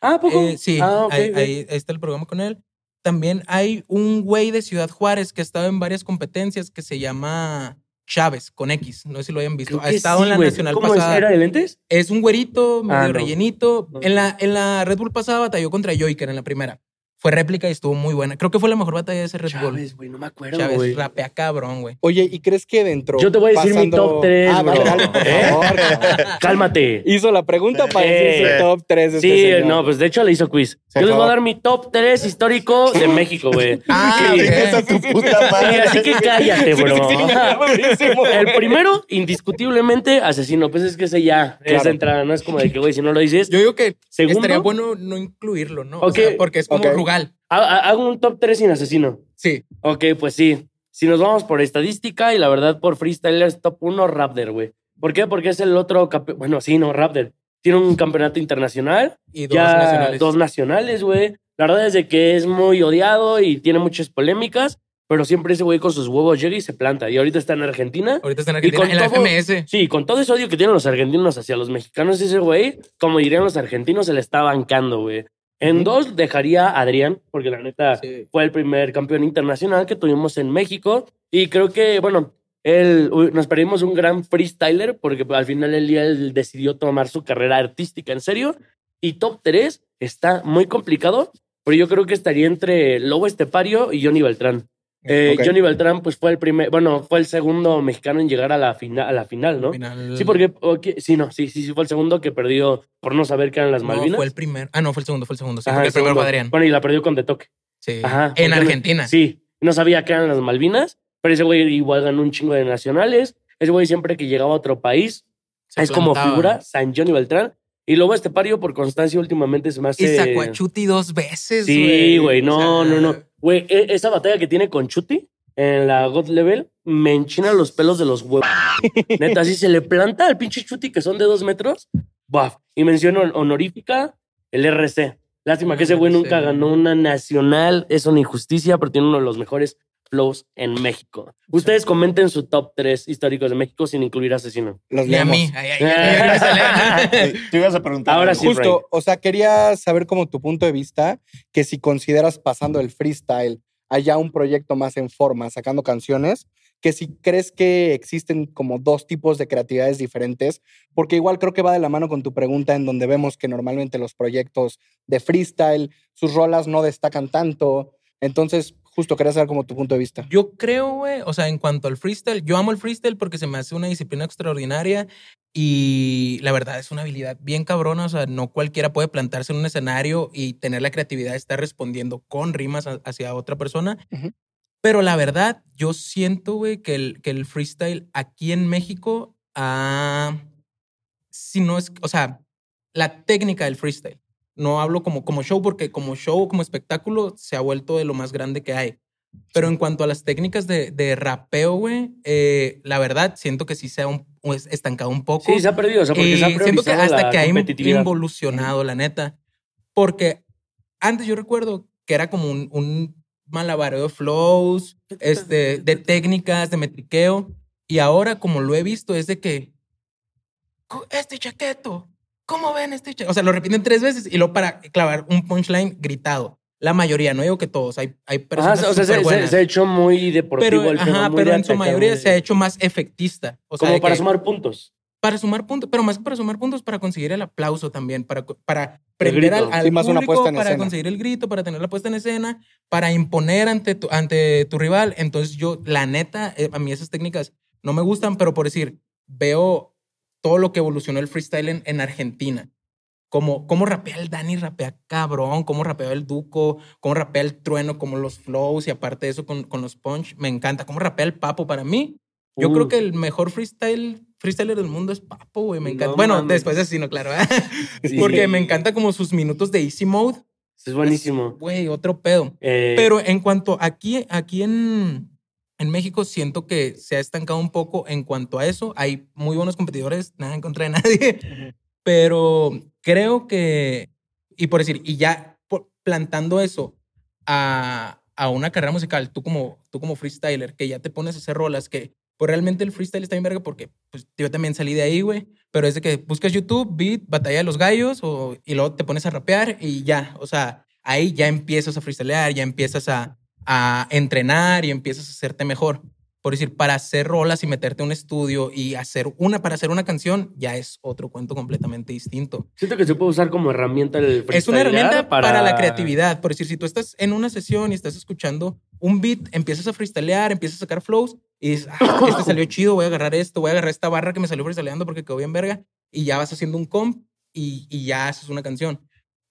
Speaker 1: Ah, ¿a ¿poco?
Speaker 4: Eh, sí,
Speaker 1: Ah, ok,
Speaker 4: ahí,
Speaker 1: ok.
Speaker 4: ahí- ahí está el programa con él. También hay un güey de Ciudad Juárez que ha estado en varias competencias que se llama Chávez, con X. No sé si lo hayan visto.
Speaker 1: Creo
Speaker 4: Ha estado
Speaker 1: sí,
Speaker 4: en la
Speaker 1: güey.
Speaker 4: nacional
Speaker 1: ¿Cómo es?
Speaker 4: pasada.
Speaker 1: ¿Era de lentes?
Speaker 4: Es un güerito, medio
Speaker 1: Ah, no.
Speaker 4: rellenito.
Speaker 1: No.
Speaker 4: En, la, en la Red Bull pasada batalló contra Joyker en la primera. Fue réplica y estuvo muy buena. Creo que fue la mejor batalla de ese Red Bull.
Speaker 1: Chávez, güey, no me acuerdo,
Speaker 4: Chávez
Speaker 1: güey.
Speaker 4: rapea cabrón, güey.
Speaker 2: Oye, ¿y crees que dentro.
Speaker 1: Yo te voy a decir mi top tres,
Speaker 2: Ah,
Speaker 1: bro.
Speaker 2: dale, dale, por
Speaker 1: ¿Eh?
Speaker 2: favor. cabrón. *laughs*
Speaker 1: Cálmate.
Speaker 2: Hizo la pregunta para
Speaker 1: Eh,
Speaker 2: decir su top 3 de este
Speaker 1: Sí,
Speaker 2: señor.
Speaker 1: no, pues de hecho le hizo quiz.
Speaker 2: Por
Speaker 1: Yo les voy a
Speaker 2: favor.
Speaker 1: dar mi top 3 histórico de *laughs* México, güey.
Speaker 4: Ah,
Speaker 1: Sí,
Speaker 4: ok.
Speaker 3: Chingas a tu puta
Speaker 1: Sí,
Speaker 3: madre.
Speaker 1: así que cállate, bro.
Speaker 2: Sí, sí, buenísimo.
Speaker 1: El primero, indiscutiblemente, asesino. Pues es que ese ya es
Speaker 2: Claro.
Speaker 1: de entrada. No es como de que, güey, si no lo dices.
Speaker 4: Yo digo que
Speaker 1: Segundo.
Speaker 4: estaría bueno no incluirlo, ¿no? O
Speaker 1: Ok.
Speaker 4: sea, porque es como
Speaker 2: Ok.
Speaker 1: Ha- Hago un top 3 sin asesino.
Speaker 4: Sí.
Speaker 1: Ok, pues sí. Si nos vamos por estadística y la verdad por freestylers, top 1, Raptor, güey. ¿Por qué? Porque es el otro. campe- Bueno, sí, no, Raptor. Tiene un campeonato internacional.
Speaker 4: Y dos
Speaker 1: ya
Speaker 4: nacionales.
Speaker 1: dos nacionales, güey. La verdad es de que es muy odiado y tiene muchas polémicas, pero siempre ese güey con sus huevos llega y se planta. Y ahorita está en Argentina.
Speaker 4: Ahorita está en
Speaker 1: Y con
Speaker 4: Argentina. En la FMS.
Speaker 1: Sí, con todo ese odio que tienen los argentinos hacia los mexicanos, ese güey, como dirían los argentinos, se le está bancando, güey. En dos dejaría a Adrián, porque la neta
Speaker 4: Sí.
Speaker 1: fue el primer campeón internacional que tuvimos en México. Y creo que, bueno, él, nos perdimos un gran freestyler, porque al final del día él decidió tomar su carrera artística en serio. Y top 3 está muy complicado, pero yo creo que estaría entre Lobo Estepario y Johnny Beltrán. Eh. Johnny Beltrán, pues fue el primer, bueno, fue el segundo mexicano en llegar a la, fina- a la final, ¿no?
Speaker 4: Final-
Speaker 1: Sí, porque, sí, no, sí, sí, sí, fue el segundo que perdió por no saber que eran las
Speaker 4: No,
Speaker 1: Malvinas.
Speaker 4: fue el primer. Ah, no, fue el segundo, fue el segundo. Sí,
Speaker 1: Ajá,
Speaker 4: porque el primero fue Adrián.
Speaker 1: Bueno, y la perdió con De Toque.
Speaker 4: Sí.
Speaker 1: Ajá.
Speaker 4: En
Speaker 1: no-
Speaker 4: Argentina.
Speaker 1: Sí, no sabía que eran las Malvinas, pero ese güey igual ganó un chingo de nacionales. Ese güey siempre que llegaba a otro país
Speaker 4: Se
Speaker 1: es como figura San Johnny Beltrán. Y luego este pario por constancia últimamente se me hace...
Speaker 4: Y sacó a Chuti dos veces,
Speaker 1: Sí, güey,
Speaker 4: O
Speaker 1: no,
Speaker 4: sea,
Speaker 1: no, no. Güey, e- esa batalla que tiene con Chuti en la God Level me enchina los pelos de los huevos. *laughs* Neta, así se le planta al pinche Chuti que son de dos metros. Baf. Y menciono honorífica el RC. Lástima que ese güey nunca ganó una nacional. Es una injusticia, pero tiene uno de los mejores flows en México. Ustedes comenten su top 3 históricos de México sin incluir asesino.
Speaker 2: Los
Speaker 4: Y a
Speaker 2: leemos.
Speaker 4: mí. Ay. *laughs*
Speaker 3: Tú ibas a preguntar.
Speaker 1: Ahora sí.
Speaker 2: Justo,
Speaker 1: Frank.
Speaker 2: o sea, quería saber como tu punto de vista, que si consideras pasando el freestyle allá un proyecto más en forma, sacando canciones, que si crees que existen como dos tipos de creatividades diferentes, porque igual creo que va de la mano con tu pregunta en donde vemos que normalmente los proyectos de freestyle, sus rolas no destacan tanto. Entonces, justo quería saber como tu punto de vista.
Speaker 4: Yo creo, güey, o sea, en cuanto al freestyle, yo amo el freestyle porque se me hace una disciplina extraordinaria y la verdad es una habilidad bien cabrona, o sea, no cualquiera puede plantarse en un escenario y tener la creatividad de estar respondiendo con rimas hacia otra persona. Pero la verdad, yo siento, güey, que el, que el freestyle aquí en México, ah, si no es, o sea, la técnica del freestyle. No hablo como, como show porque como show, como espectáculo, se ha vuelto de lo más grande que hay. Pero en cuanto a las técnicas de, de rapeo, güey, eh, la verdad siento que sí se ha un- estancado un poco.
Speaker 1: Sí, se ha perdido. O sea, porque se ha
Speaker 4: siento que hasta que ha involucionado, la neta. Porque antes yo recuerdo que era como un, un malabareo de flows, este, de técnicas, de metriqueo. Y ahora, como lo he visto, es de que "Co- este chaqueto, ¿cómo ven este chaqueto? O sea, lo repiten tres veces y luego para clavar un punchline gritado. La mayoría, no digo que todos, hay, hay
Speaker 1: Ajá,
Speaker 4: personas
Speaker 1: o sea, se, se- se ha hecho muy deportivo
Speaker 4: pero
Speaker 1: el
Speaker 4: ajá,
Speaker 1: muy
Speaker 4: pero en su mayoría se ha hecho más efectista. O sea,
Speaker 1: Como para
Speaker 4: que-
Speaker 1: sumar puntos.
Speaker 4: para sumar puntos, pero más que para sumar puntos, para conseguir el aplauso también, para, para prender al, al
Speaker 2: Sí, más una
Speaker 4: público,
Speaker 2: puesta en
Speaker 4: para
Speaker 2: escena.
Speaker 4: conseguir el grito, para tener la puesta en escena, para imponer ante tu, ante tu rival. Entonces yo, la neta, eh, a mí esas técnicas no me gustan, pero por decir, veo todo lo que evolucionó el freestyle en, en Argentina. Como, cómo rapea el Dani, rapea cabrón, cómo rapea el Duco, cómo rapea el Trueno, como los flows y aparte de eso con, con los punch, me encanta. Cómo rapea el Papo para mí. Yo
Speaker 1: Uh.
Speaker 4: creo que el mejor freestyle, freestyler del mundo es Papo, güey. Me
Speaker 1: No
Speaker 4: encanta. bueno,
Speaker 1: mames.
Speaker 4: después de Asesino, claro. *laughs*
Speaker 1: Sí.
Speaker 4: Porque me encanta como sus minutos de easy mode.
Speaker 1: Es buenísimo.
Speaker 4: Güey, otro pedo.
Speaker 1: Eh,
Speaker 4: Pero en cuanto aquí, aquí en, en México, siento que se ha estancado un poco en cuanto a eso. Hay muy buenos competidores, nada en contra de *laughs* nadie. Pero creo que, y por decir, y ya plantando eso a, a una carrera musical, tú como, tú como freestyler, que ya te pones a hacer rolas, que pues realmente el freestyle está bien verga porque pues, yo también salí de ahí, güey. Pero es de que buscas YouTube, beat, batalla de los gallos, o, y luego te pones a rapear y ya. O sea, ahí ya empiezas a freestylear, ya empiezas a, a entrenar y empiezas a hacerte mejor. por decir, para hacer rolas y meterte a un estudio y hacer una, para hacer una canción, ya es otro cuento completamente distinto.
Speaker 1: Siento que se puede usar como herramienta el
Speaker 4: Es una herramienta para... la creatividad. Por decir, si tú estás en una sesión y estás escuchando un beat, empiezas a freestylear, empiezas a sacar flows y dices, ah, este *laughs* salió chido, voy a agarrar esto, voy a agarrar esta barra que me salió freestyleando porque quedó bien verga y ya vas haciendo un comp y, y ya haces una canción.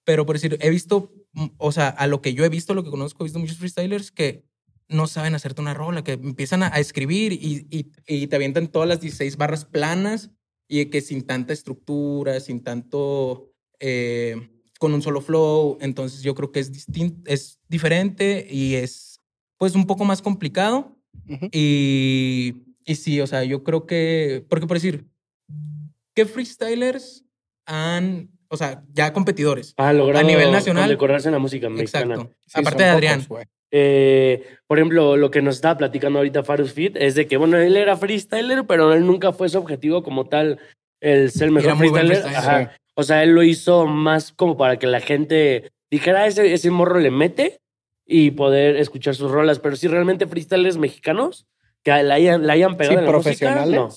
Speaker 4: Pero por decir, he visto, o sea, a lo que yo he visto, lo que conozco, he visto muchos freestylers que no saben hacerte una rola, que empiezan a, a escribir y, y, y te avientan todas las 16 barras planas y que sin tanta estructura, sin tanto, eh, con un solo flow. Entonces yo creo que es distinto, es diferente y es pues un poco más complicado.
Speaker 2: Ujú.
Speaker 4: Y, y sí, o sea, yo creo que, porque por decir, ¿qué freestylers han, o sea, ya competidores?
Speaker 1: Ah, logrado
Speaker 4: A nivel nacional.
Speaker 1: condecorarse en la música mexicana.
Speaker 4: Exacto.
Speaker 2: Sí,
Speaker 4: Aparte de Adrián.
Speaker 2: pocos.
Speaker 1: Eh, por ejemplo, lo que nos estaba platicando ahorita Farus Fit es de que, bueno, él era freestyler, pero él nunca fue su objetivo como tal el ser el mejor
Speaker 4: Era muy buen
Speaker 1: freestyler.
Speaker 4: freestyler,
Speaker 1: Ajá. O sea, él lo hizo más como para que la gente dijera, "Ah, ese, ese morro le mete y poder escuchar sus rolas. Pero sí, realmente freestylers mexicanos que la hayan, la hayan pegado
Speaker 2: Sí,
Speaker 1: en la música,
Speaker 2: profesionales.
Speaker 1: no.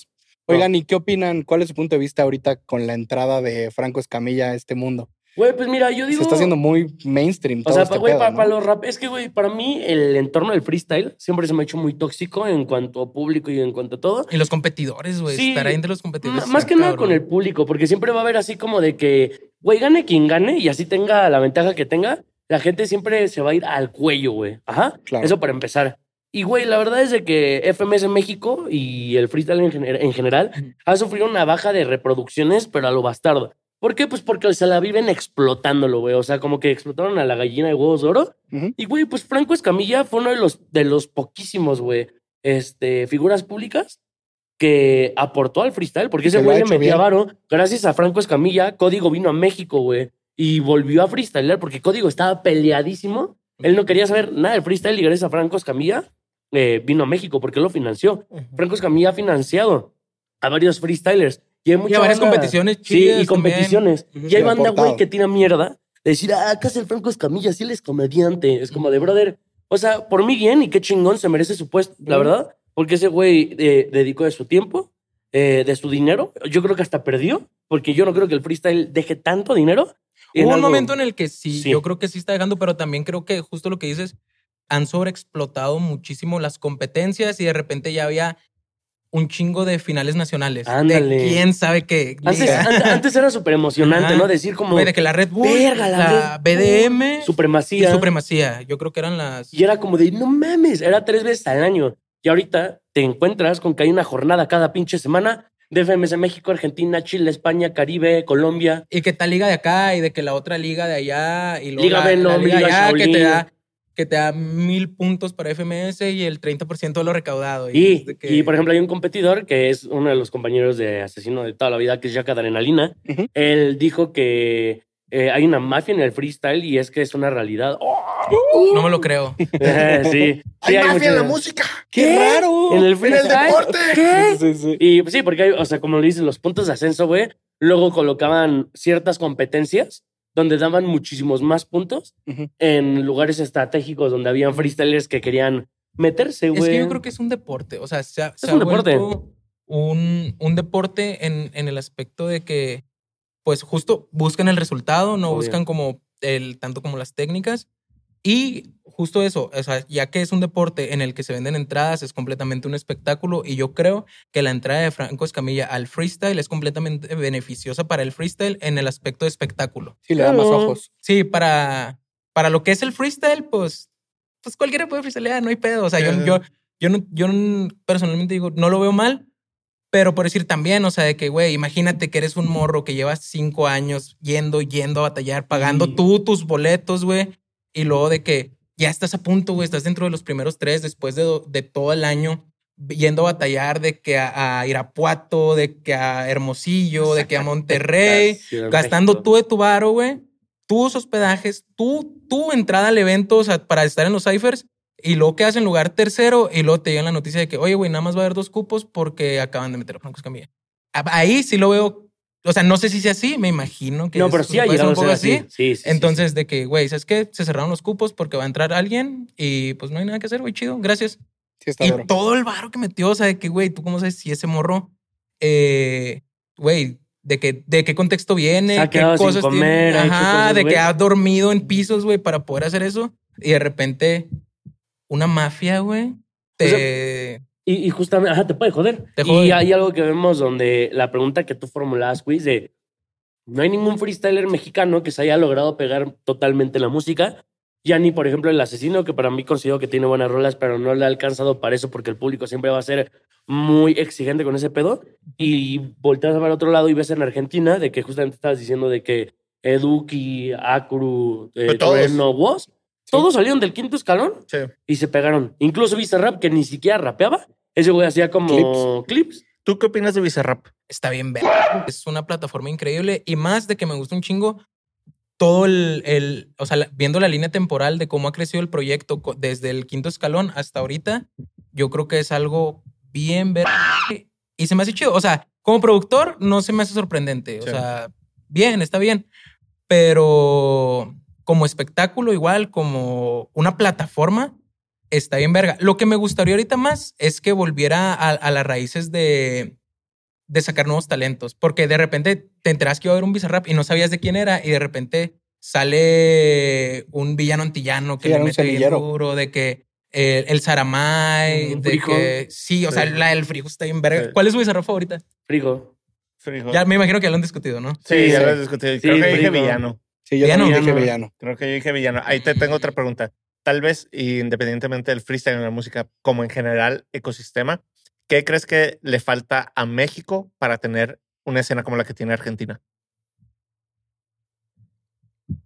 Speaker 2: Oigan, ¿y qué opinan? ¿Cuál es su punto de vista ahorita con la entrada de Franco Escamilla a este mundo?
Speaker 1: Güey, pues mira, yo digo...
Speaker 2: Se está haciendo muy mainstream
Speaker 1: O
Speaker 2: todo
Speaker 1: sea,
Speaker 2: este
Speaker 1: güey,
Speaker 2: pedo,
Speaker 1: para,
Speaker 2: ¿no?
Speaker 1: los rap, es que, güey, para mí el entorno del freestyle siempre se me ha hecho muy tóxico en cuanto a público y en cuanto a todo.
Speaker 4: Y los competidores, güey.
Speaker 1: Sí.
Speaker 4: Estar ahí entre los competidores.
Speaker 1: Más que nada con el público, porque siempre va a haber así como de que, güey, gane quien gane y así tenga la ventaja que tenga, la gente siempre se va a ir al cuello, güey. Ajá.
Speaker 2: Claro.
Speaker 1: Eso para empezar. Y, güey, la verdad es de que FMS México y el freestyle en, gener- en general ha sufrido una baja de reproducciones, pero a lo bastardo. ¿Por qué? Pues porque se la viven explotándolo, güey. O sea, como que explotaron a la gallina de huevos de oro. Y, güey, pues Franco Escamilla fue uno de los, de los poquísimos, güey, este, figuras públicas que aportó al freestyle, porque ese güey le metía varo. Gracias a Franco Escamilla, Código vino a México, güey, y volvió a freestylear porque Código estaba peleadísimo. Él no quería saber nada del freestyle y gracias a Franco Escamilla eh, vino a México porque lo financió. Franco Escamilla ha financiado a varios freestylers. Y hay mucha
Speaker 4: Y a varias
Speaker 1: banda-
Speaker 4: competiciones
Speaker 1: Sí,
Speaker 4: chidas
Speaker 1: y competiciones.
Speaker 4: también.
Speaker 1: Y hay
Speaker 2: Sí,
Speaker 1: banda, güey, que tira mierda. De decir, ah, acá es el Franco Escamilla, sí él es comediante. Es como de, brother, o sea, por mí bien y qué chingón se merece su puesto, la verdad. Porque ese güey eh, dedicó de su tiempo, eh, de su dinero. Yo creo que hasta perdió, porque yo no creo que el freestyle deje tanto dinero. en
Speaker 4: Hubo un
Speaker 1: algo-
Speaker 4: momento en el que sí,
Speaker 1: Sí.
Speaker 4: yo creo que sí está dejando, pero también creo que justo lo que dices, han sobreexplotado muchísimo las competencias y de repente ya había un chingo de finales nacionales.
Speaker 1: Ándale.
Speaker 4: De quién sabe qué.
Speaker 1: Antes, era súper emocionante,
Speaker 4: Ajá.
Speaker 1: ¿no? Decir como
Speaker 4: de que la Red Bull,
Speaker 1: Verga, la
Speaker 4: la,
Speaker 1: Red
Speaker 4: BDM y
Speaker 1: supremacía.
Speaker 4: Supremacía. Yo creo que eran las...
Speaker 1: Y era como de, no mames, era tres veces al año. Y ahorita te encuentras con que hay una jornada cada pinche semana de FMS México, Argentina, Chile, España, Caribe, Colombia.
Speaker 4: Y que tal liga de acá y de que la otra liga de allá y luego
Speaker 1: Liga
Speaker 4: la,
Speaker 1: Venom,
Speaker 4: la liga
Speaker 1: Liga
Speaker 4: allá que te da que te da mil puntos para FMS y el 30% de lo recaudado.
Speaker 1: Y,
Speaker 4: que-
Speaker 1: y, por ejemplo, hay un competidor que es uno de los compañeros de Asesino de toda la vida, que es Jack Adrenalina.
Speaker 2: Ujú.
Speaker 1: Él dijo que eh, hay una mafia en el freestyle y es que es una realidad.
Speaker 4: no me lo creo. *laughs*
Speaker 1: sí. Sí,
Speaker 3: Hay mafia en la música.
Speaker 2: ¡Qué, raro!
Speaker 1: En el
Speaker 3: En el
Speaker 1: freestyle.
Speaker 3: deporte.
Speaker 1: ¿Qué?
Speaker 2: Sí, sí.
Speaker 1: Y pues, sí, porque hay, o sea, como lo dicen, los puntos de ascenso, güey, luego colocaban ciertas competencias donde daban muchísimos más puntos en lugares estratégicos donde habían freestylers que querían meterse, güey.
Speaker 4: Es que yo creo que es un deporte. O sea, se ha, se
Speaker 1: un
Speaker 4: ha
Speaker 1: deporte.
Speaker 4: Un, un deporte en, en el aspecto de que, pues justo buscan el resultado, no
Speaker 1: Obvio.
Speaker 4: buscan como el, tanto como las técnicas. Y justo eso, o sea, ya que es un deporte en el que se venden entradas, es completamente un espectáculo. Y yo creo que la entrada de Franco Escamilla al freestyle es completamente beneficiosa para el freestyle en el aspecto de espectáculo.
Speaker 2: Sí, le da más ojos.
Speaker 4: Sí, para, para lo que es el freestyle, pues, pues cualquiera puede freestylear, no hay pedo. O sea, yo, yo, yo, no, yo personalmente digo, no lo veo mal, pero por decir también, o sea, de que, güey, imagínate que eres un morro que llevas cinco años yendo, yendo a batallar, pagando
Speaker 1: Sí.
Speaker 4: tú tus boletos, güey, y luego de que ya estás a punto, güey, estás dentro de los primeros tres después de, de todo el año yendo a batallar de que a, a Irapuato, de que a Hermosillo, de que a Monterrey, *laughs* gastando
Speaker 1: México.
Speaker 4: tú de tu varo, güey, tus hospedajes, tú, tu entrada al evento, o sea, para estar en los ciphers, y luego quedas en lugar tercero, y luego te llega la noticia de que, oye, güey, nada más va a haber dos cupos porque acaban de meter a Franco Escamilla. Ahí sí lo veo, o sea, no sé si sea así, me imagino que
Speaker 1: No,
Speaker 4: es-
Speaker 1: pero sí ha
Speaker 4: ser
Speaker 1: llegado
Speaker 4: un
Speaker 1: a
Speaker 4: poco
Speaker 1: ser así. Sí, sí, sí,
Speaker 4: Entonces,
Speaker 1: sí.
Speaker 4: de que, güey, ¿sabes qué? Se cerraron los cupos porque va a entrar alguien y pues no hay nada que hacer, güey, chido, gracias.
Speaker 2: Sí, está
Speaker 4: Y
Speaker 2: duro.
Speaker 4: todo el varo que metió, o sea, de que, güey, tú cómo sabes si ese morro, eh, güey, de, que, de qué contexto viene,
Speaker 1: ha
Speaker 4: qué
Speaker 1: sin
Speaker 4: cosas
Speaker 1: comer,
Speaker 4: tiene. Ajá,
Speaker 1: cosas,
Speaker 4: de que ha dormido en pisos, güey, para poder hacer eso. Y de repente, una mafia, güey, te.
Speaker 1: Y, y justamente, ajá, te puede joder.
Speaker 4: Te jode.
Speaker 1: Y hay algo que vemos donde la pregunta que tú formulabas, quiz, de no hay ningún freestyler mexicano que se haya logrado pegar totalmente la música. Ya ni, por ejemplo, el asesino, que para mí considero que tiene buenas rolas, pero no le ha alcanzado para eso porque el público siempre va a ser muy exigente con ese pedo. Y volteas a ver a otro lado y ves en Argentina de que justamente estabas diciendo de que Eduki, Akuru, eh,
Speaker 3: todos.
Speaker 1: Trueno, Woz, todos salieron del quinto escalón
Speaker 3: Sí.
Speaker 1: y se pegaron. Incluso Bizarrap, que ni siquiera rapeaba, ese güey hacía como clips.
Speaker 3: ¿Tú qué opinas de Bizarrap?
Speaker 4: está bien ver. Es una plataforma increíble y más de que me gusta un chingo todo el, el- o sea, la- viendo la línea temporal de cómo ha crecido el proyecto desde el quinto escalón hasta ahorita, yo creo que es algo bien ver y se me hace chido. O sea, como productor no se me hace sorprendente. O
Speaker 3: Sí.
Speaker 4: sea, bien, está bien, pero como espectáculo igual, como una plataforma, está bien verga. Lo que me gustaría ahorita más es que volviera a, a las raíces de, de sacar nuevos talentos, porque de repente te enteras que iba a haber un Bizarrap y no sabías de quién era y de repente sale un villano antillano que
Speaker 2: Sí,
Speaker 4: le mete bien duro, de que eh, el Saramay, de
Speaker 1: frijo.
Speaker 4: que sí, o sea, la del frijo está bien verga.
Speaker 3: Sí.
Speaker 4: ¿Cuál es su Bizarrap favorita?
Speaker 1: Frigo.
Speaker 3: Frijo.
Speaker 4: Ya me imagino que ya lo han discutido, ¿no?
Speaker 3: Sí, ya
Speaker 2: Sí.
Speaker 3: lo he discutido.
Speaker 1: Sí,
Speaker 3: Creo que dije villano.
Speaker 2: Sí, yo
Speaker 4: Villano.
Speaker 2: también dije
Speaker 1: Villano.
Speaker 2: villano.
Speaker 3: Creo que yo dije villano. Ahí te tengo otra pregunta. Tal vez, independientemente del freestyle en la música, como en general ecosistema, ¿qué crees que le falta a México para tener una escena como la que tiene Argentina?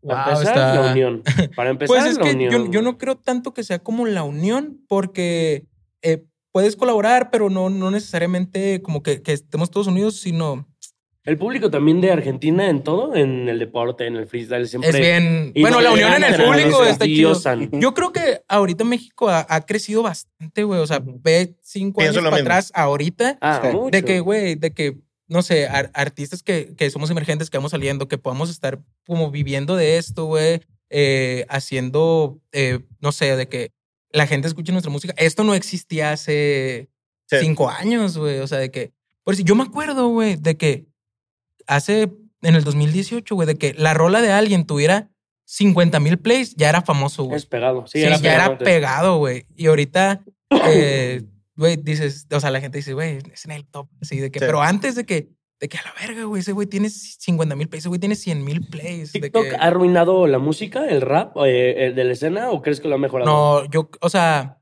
Speaker 1: Para
Speaker 4: Wow,
Speaker 1: empezar,
Speaker 4: está-
Speaker 1: la unión. Para *laughs* empezar,
Speaker 4: Pues es
Speaker 1: la
Speaker 4: que
Speaker 1: unión.
Speaker 4: yo, yo no creo tanto que sea como la unión, porque eh, puedes colaborar, pero no, no necesariamente como que, que estemos todos unidos, sino
Speaker 1: El público también de Argentina en todo, en el deporte, en el freestyle, siempre.
Speaker 4: es bien.
Speaker 1: Y
Speaker 4: Bueno, la unión en el público está chido. Yo creo que ahorita México ha, ha crecido bastante, güey. O sea, ve cinco
Speaker 3: Pienso
Speaker 4: años
Speaker 3: lo
Speaker 4: para
Speaker 3: mismo.
Speaker 4: atrás, ahorita,
Speaker 1: Ah, mucho.
Speaker 4: de que, güey, de que, no sé, ar- artistas que, que somos emergentes, que vamos saliendo, que podamos estar como viviendo de esto, güey, eh, haciendo, eh, no sé, de que la gente escuche nuestra música. Esto no existía hace
Speaker 3: Sí.
Speaker 4: cinco años, güey. O sea, de que, por si yo me acuerdo, güey, de que hace, en el 2018, güey, de que la rola de alguien tuviera 50 mil plays, ya era famoso, güey.
Speaker 1: Es pegado. Sí,
Speaker 4: Sí,
Speaker 1: era
Speaker 4: ya
Speaker 1: pegado
Speaker 4: era
Speaker 1: antes.
Speaker 4: pegado, güey. Y ahorita, *coughs* eh, güey, dices, o sea, la gente dice, güey, es en el top, así de que,
Speaker 3: Sí.
Speaker 4: pero antes de que, de que a la verga, güey, ese güey tiene 50 mil plays, ese güey tiene 100 mil plays. De
Speaker 1: ¿TikTok
Speaker 4: que,
Speaker 1: ha arruinado la música, el rap eh, el de la escena o crees que lo ha mejorado?
Speaker 4: no, yo, o sea,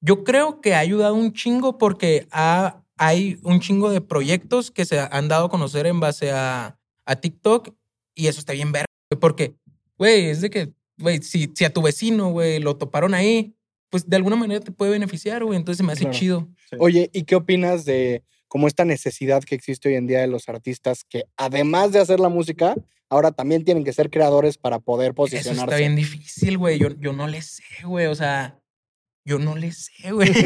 Speaker 4: yo creo que ha ayudado un chingo porque ha, hay un chingo de proyectos que se han dado a conocer en base a, a TikTok y eso está bien güey, porque, güey, es de que, güey, si, si a tu vecino, güey, lo toparon ahí, pues de alguna manera te puede beneficiar, güey, entonces se me hace
Speaker 2: Claro.
Speaker 4: chido.
Speaker 2: Oye, ¿y qué opinas de como esta necesidad que existe hoy en día de los artistas que además de hacer la música, ahora también tienen que ser creadores para poder
Speaker 4: Eso
Speaker 2: posicionarse?
Speaker 4: está bien difícil, güey, yo, yo no le sé, güey, o sea, yo no le sé, güey. *laughs*
Speaker 2: Es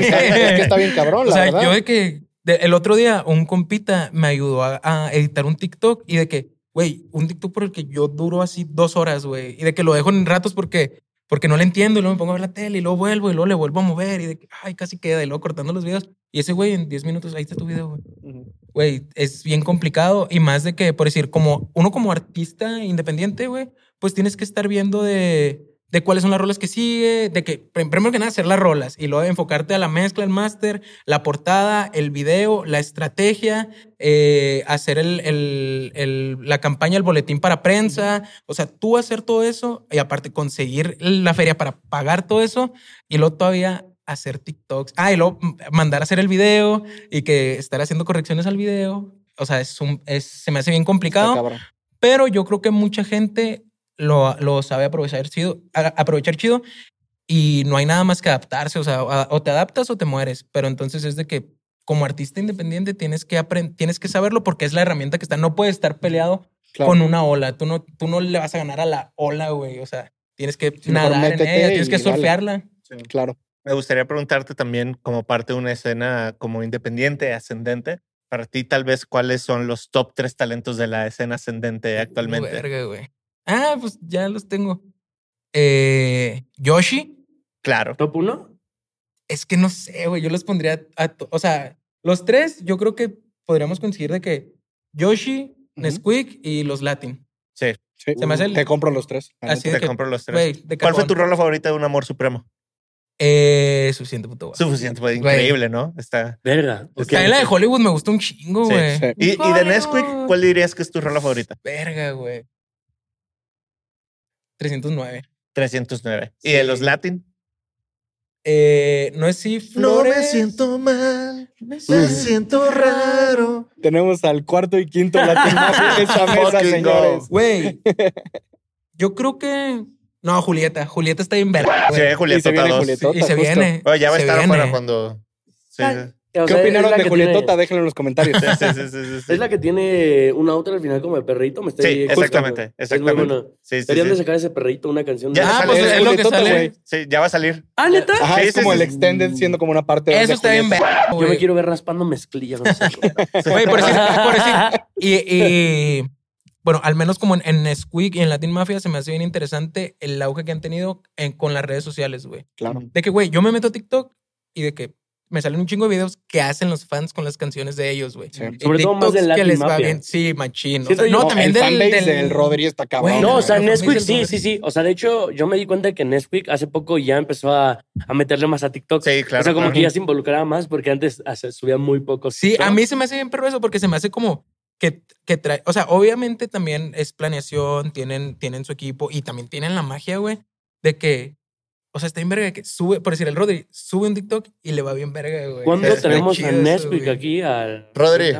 Speaker 2: que está bien cabrón, *laughs*
Speaker 4: O
Speaker 2: la
Speaker 4: sea,
Speaker 2: verdad.
Speaker 4: yo de que de- el otro día un compita me ayudó a, a editar un TikTok y de que, güey, un TikTok por el que yo duro así dos horas, güey, y de que lo dejo en ratos porque, porque no le entiendo y luego me pongo a ver la tele y luego vuelvo y luego le vuelvo a mover y de que, ay, casi queda y luego cortando los videos. Y ese güey en 10 minutos, ahí está tu video, güey. Güey, es bien complicado y más de que, por decir, como uno como artista independiente, güey, pues tienes que estar viendo de, de cuáles son las rolas que sigue, de que, prim- primero que nada, hacer las rolas y luego enfocarte a la mezcla, el máster, la portada, el video, la estrategia, eh, hacer el, el- el- la campaña, el boletín para prensa, o sea, tú hacer todo eso y aparte conseguir la feria para pagar todo eso y luego todavía hacer TikToks. Ah, y luego mandar a hacer el video y que estar haciendo correcciones al video. O sea, es un, es, se me hace bien complicado, pero yo creo que mucha gente lo, lo sabe aprovechar chido, a- aprovechar chido y no hay nada más que adaptarse. O sea, a- o te adaptas o te mueres. Pero entonces es de que como artista independiente tienes que, apren- tienes que saberlo porque es la herramienta que está. No puedes estar peleado
Speaker 2: Claro.
Speaker 4: con una ola. Tú no, tú no le vas a ganar a la ola, güey. O sea, tienes que
Speaker 2: Sí,
Speaker 4: nadar en ella, tienes que surfearla.
Speaker 2: Claro.
Speaker 3: Me gustaría preguntarte también, como parte de una escena como independiente, ascendente, para ti tal vez cuáles son los top tres talentos de la escena ascendente actualmente.
Speaker 4: Verga, güey. Ah, pues ya los tengo. Eh, Yoshi,
Speaker 3: Claro.
Speaker 1: ¿Top 1?
Speaker 4: Es que no sé, güey. Yo los pondría a. to- O sea, los tres, yo creo que podríamos coincidir de que Yoshi. Nesquik y los Latin.
Speaker 3: Sí,
Speaker 2: Sí.
Speaker 4: Se me hace el-
Speaker 2: Te compro los tres.
Speaker 4: Así
Speaker 3: te
Speaker 4: que,
Speaker 3: compro los tres.
Speaker 4: Güey, de
Speaker 3: ¿Cuál fue tu rola favorita de Un Amor Supremo?
Speaker 4: Eh, suficiente, puto. güey.
Speaker 3: Suficiente,
Speaker 4: Güey.
Speaker 3: increíble, ¿no? Está.
Speaker 1: Verga. ok.
Speaker 4: También la de Hollywood me gustó un chingo,
Speaker 3: Sí,
Speaker 4: güey.
Speaker 2: sí.
Speaker 3: Y, y de Nesquik, ¿cuál dirías que es tu rola favorita?
Speaker 4: Verga, güey. 309.
Speaker 3: 309. ¿Y de
Speaker 4: Sí.
Speaker 3: los Latin?
Speaker 4: Eh, no es si Flores.
Speaker 3: mal,
Speaker 4: me
Speaker 1: Mm.
Speaker 3: siento raro.
Speaker 2: Tenemos al cuarto y quinto Latin Mafia en esta mesa, señores.
Speaker 4: Güey. *laughs* Yo creo que. No, Julieta. Julieta está bien verga.
Speaker 3: Se
Speaker 4: güey.
Speaker 3: ve
Speaker 2: Y
Speaker 3: Julieta
Speaker 2: se viene
Speaker 3: todos.
Speaker 2: Julietota,
Speaker 4: y se viene.
Speaker 3: Oye, ya va a estar
Speaker 4: viene.
Speaker 3: afuera cuando. Sí, sí.
Speaker 1: O
Speaker 2: ¿Qué
Speaker 1: sea, es
Speaker 2: opinaron de Julietota?
Speaker 1: tiene-
Speaker 2: Déjenlo en los comentarios.
Speaker 3: Sí, sí, sí, sí, sí.
Speaker 1: Es la que tiene una otra al final como de perrito. Me estoy
Speaker 3: Sí, exactamente,
Speaker 1: Es muy
Speaker 3: exactamente.
Speaker 1: bueno.
Speaker 3: Sí, sí,
Speaker 1: Deberían de sacar ese perrito una canción.
Speaker 3: Ya
Speaker 1: de-
Speaker 4: Ah, pues
Speaker 2: Es
Speaker 4: es lo que sale.
Speaker 2: güey.
Speaker 3: Sí, ya va a salir.
Speaker 1: Ah, neta.
Speaker 2: Ajá,
Speaker 3: Sí,
Speaker 2: es
Speaker 3: sí,
Speaker 2: como
Speaker 3: sí.
Speaker 2: el extended siendo como una parte de
Speaker 4: Eso está bien
Speaker 1: Yo me quiero ver raspando mezclilla. esa *laughs* cosa.
Speaker 4: Güey, por decir, por decir. Y, y, bueno, al menos como en, en Squeak y en Latin Mafia se me hace bien interesante el auge que han tenido en- con las redes sociales, güey.
Speaker 2: Claro.
Speaker 4: De que, güey, yo me meto a TikTok y de que me salen un chingo de videos que hacen los fans con las canciones de ellos, güey.
Speaker 2: Sí.
Speaker 1: Sobre todo más del
Speaker 4: que les va bien. Sí, machín. O sea, no,
Speaker 2: No,
Speaker 4: también
Speaker 2: el
Speaker 4: del,
Speaker 2: fanbase
Speaker 4: del,
Speaker 2: del Rodri está cabrón.
Speaker 4: Güey,
Speaker 1: No, o sea,
Speaker 4: fanbase
Speaker 1: Nesquik sí, sí, sí. O sea, de hecho, yo me di cuenta que Nesquik hace poco ya empezó a, a meterle más a TikTok.
Speaker 3: Sí, claro.
Speaker 1: o sea, como
Speaker 3: claro.
Speaker 1: que ya se involucraba más porque antes subía muy poco.
Speaker 4: Sí, a mí se me hace bien perro eso porque se me hace como que, que trae, o sea, obviamente también es planeación, tienen, tienen su equipo y también tienen la magia, güey, de que, o sea, está bien verga que sube, por decir, el Rodri sube un TikTok y le va bien verga, güey.
Speaker 1: ¿Cuándo
Speaker 3: Es
Speaker 1: tenemos
Speaker 4: chido
Speaker 1: a Nesquik aquí al
Speaker 3: Rodri.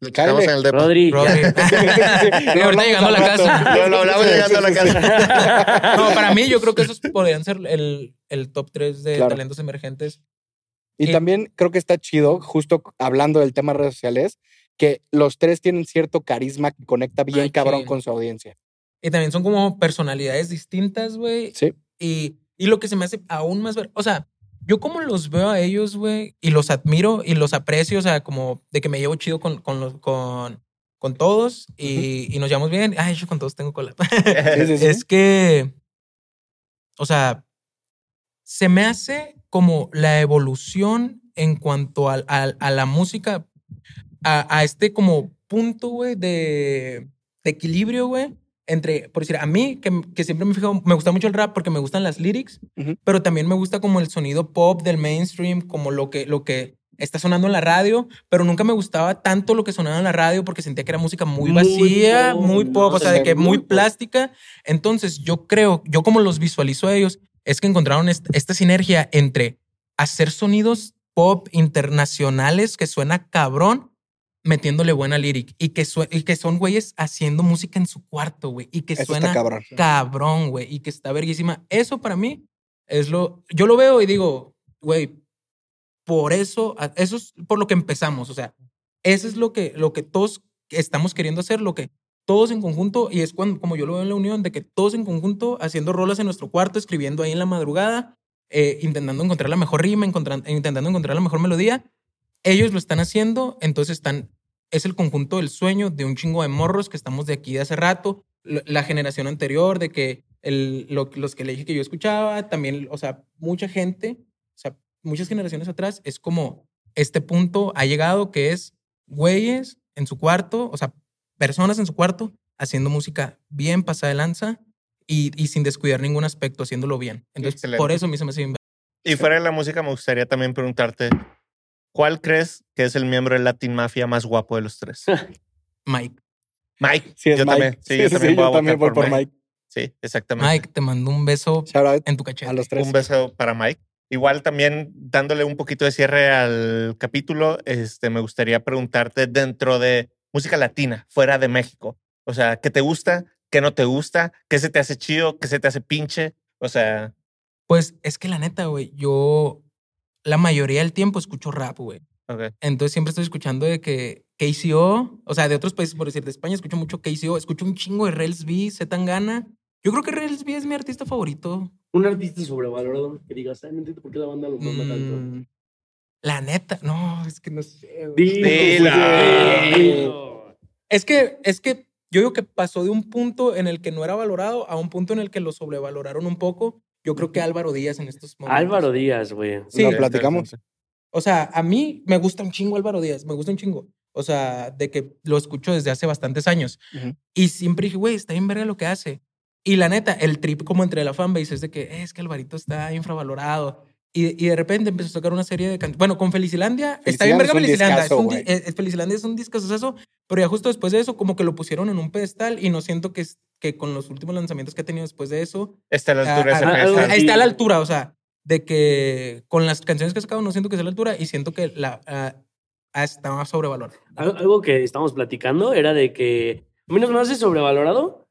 Speaker 3: Estamos en el depa.
Speaker 1: Rodri.
Speaker 4: Rodri. *laughs* *laughs* Ahorita llegando a la casa.
Speaker 2: rato.
Speaker 3: Lo, hablamos llegando a la casa.
Speaker 4: No, para mí yo creo que esos podrían ser el, el top 3 de
Speaker 2: Claro.
Speaker 4: talentos emergentes.
Speaker 2: Y
Speaker 4: Y-
Speaker 2: también creo que está chido, justo hablando del tema redes sociales, que los tres tienen cierto carisma que conecta bien
Speaker 4: Ay,
Speaker 2: cabrón
Speaker 4: sí.
Speaker 2: con su audiencia.
Speaker 4: Y también son como personalidades distintas, güey.
Speaker 2: Sí.
Speaker 4: Y, y lo que se me hace aún más ver, o sea, yo como los veo a ellos, güey, y los admiro y los aprecio, o sea, como de que me llevo chido con, con, los, con, con todos y, y nos llevamos bien. Ay, yo con todos tengo cola.
Speaker 2: Sí, sí, *laughs* sí.
Speaker 4: es que, o sea, se me hace como la evolución en cuanto al- al- a, la música, a, a este como punto, güey, de, de equilibrio, güey. Entre, por decir, a mí, que, que siempre me fijo, me gusta mucho el rap porque me gustan las lyrics, pero también me gusta como el sonido pop del mainstream, como lo que, lo que está sonando en la radio, pero nunca me gustaba tanto lo que sonaba en la radio porque sentía que era música muy
Speaker 1: Muy
Speaker 4: vacía,
Speaker 1: pop,
Speaker 4: muy
Speaker 1: ¿no?
Speaker 4: pop, o sea, de que
Speaker 1: muy
Speaker 4: muy plástica. Entonces, yo creo, yo como los visualizo a ellos, es que encontraron est- esta sinergia entre hacer sonidos pop internacionales que suena cabrón, metiéndole buena lyric y que, y que son güeyes haciendo música en su cuarto, güey, y que
Speaker 2: Eso
Speaker 4: suena
Speaker 2: cabrón.
Speaker 4: cabrón, güey, y que está verguísima. Eso para mí es lo. Yo lo veo y digo, güey, por eso, eso es por lo que empezamos. O sea, eso es lo que, lo que todos estamos queriendo hacer, lo que todos en conjunto, y es cuando, como yo lo veo en la unión, de que todos en conjunto haciendo rolas en nuestro cuarto, escribiendo ahí en la madrugada, eh, intentando encontrar la mejor rima, encontran- intentando encontrar la mejor melodía. Ellos lo están haciendo, entonces están. Es el conjunto del sueño de un chingo de morros que estamos de aquí de hace rato, la generación anterior, de que el, lo- los que le dije que yo escuchaba, también, o sea, mucha gente, o sea, muchas generaciones atrás, es como este punto ha llegado que es güeyes en su cuarto, o sea, personas en su cuarto haciendo música bien pasada de lanza y, y sin descuidar ningún aspecto, haciéndolo bien. Entonces,
Speaker 3: Excelente.
Speaker 4: por eso a mí se me hace bien.
Speaker 3: Y fuera de la música, me gustaría también preguntarte, ¿cuál crees que es el miembro de Latin Mafia más guapo de los tres? *laughs*
Speaker 4: Mike,
Speaker 3: Mike.
Speaker 2: Sí, es
Speaker 3: yo
Speaker 2: Mike.
Speaker 3: también. Sí,
Speaker 2: Sí,
Speaker 3: yo
Speaker 2: sí,
Speaker 3: también
Speaker 2: sí,
Speaker 3: voy a
Speaker 2: yo también voy por Mike.
Speaker 3: Sí, exactamente.
Speaker 4: Mike, te mando un beso en tu cachete.
Speaker 2: a los tres.
Speaker 3: Un beso para Mike. Igual también dándole un poquito de cierre al capítulo, este, me gustaría preguntarte dentro de música latina, fuera de México. O sea, ¿qué te gusta? ¿Qué no te gusta? ¿Qué se te hace chido? ¿Qué se te hace pinche? O sea,
Speaker 4: Pues es que la neta, güey, yo la mayoría del tiempo escucho rap, güey.
Speaker 3: ok.
Speaker 4: Entonces siempre estoy escuchando de que KCO, o sea, de otros países, por decir, de España escucho mucho KCO, escucho un chingo de Rels B, Zetangana. Yo creo que Rels B es mi artista favorito.
Speaker 1: Un artista sobrevalorado que digas, ay, no entiendo por qué la banda lo tanto.
Speaker 4: Mm, la neta, no, es que no sé. güey.
Speaker 1: Dilo,
Speaker 3: dilo.
Speaker 4: Es que, es que yo digo que pasó de un punto en el que no era valorado a un punto en el que lo sobrevaloraron un poco. Yo creo que Álvaro Díaz en estos momentos.
Speaker 1: Álvaro Díaz, güey.
Speaker 4: Sí.
Speaker 2: Lo platicamos.
Speaker 4: O sea, a mí me gusta un chingo Álvaro Díaz, me gusta un chingo. O sea, de que lo escucho desde hace bastantes años.
Speaker 2: Ujú.
Speaker 4: Y siempre dije, güey, está bien verga lo que hace. Y la neta, el trip como entre la fanbase es de que "Eh, es que Alvarito está infravalorado. Y, y de repente empezó a sacar una serie de canciones. Bueno, con Felicilandia, está bien verga
Speaker 2: Felicilandia
Speaker 4: Felicilandia.
Speaker 2: es un
Speaker 4: Es un,
Speaker 2: discazo,
Speaker 4: es- es- Felicilandia es un discazo, pero ya justo después de eso, como que lo pusieron en un pedestal y no siento que, es- que con los últimos lanzamientos que ha tenido después de eso,
Speaker 3: Está a la altura ese
Speaker 4: ah,
Speaker 3: pedestal.
Speaker 1: ah,
Speaker 4: está a la altura, o sea, de que con las canciones que ha sacado no siento que sea a la altura y siento que la está más sobrevalorado.
Speaker 1: Al- Algo que estamos platicando era de que, a mí no se me hace sobrevalorado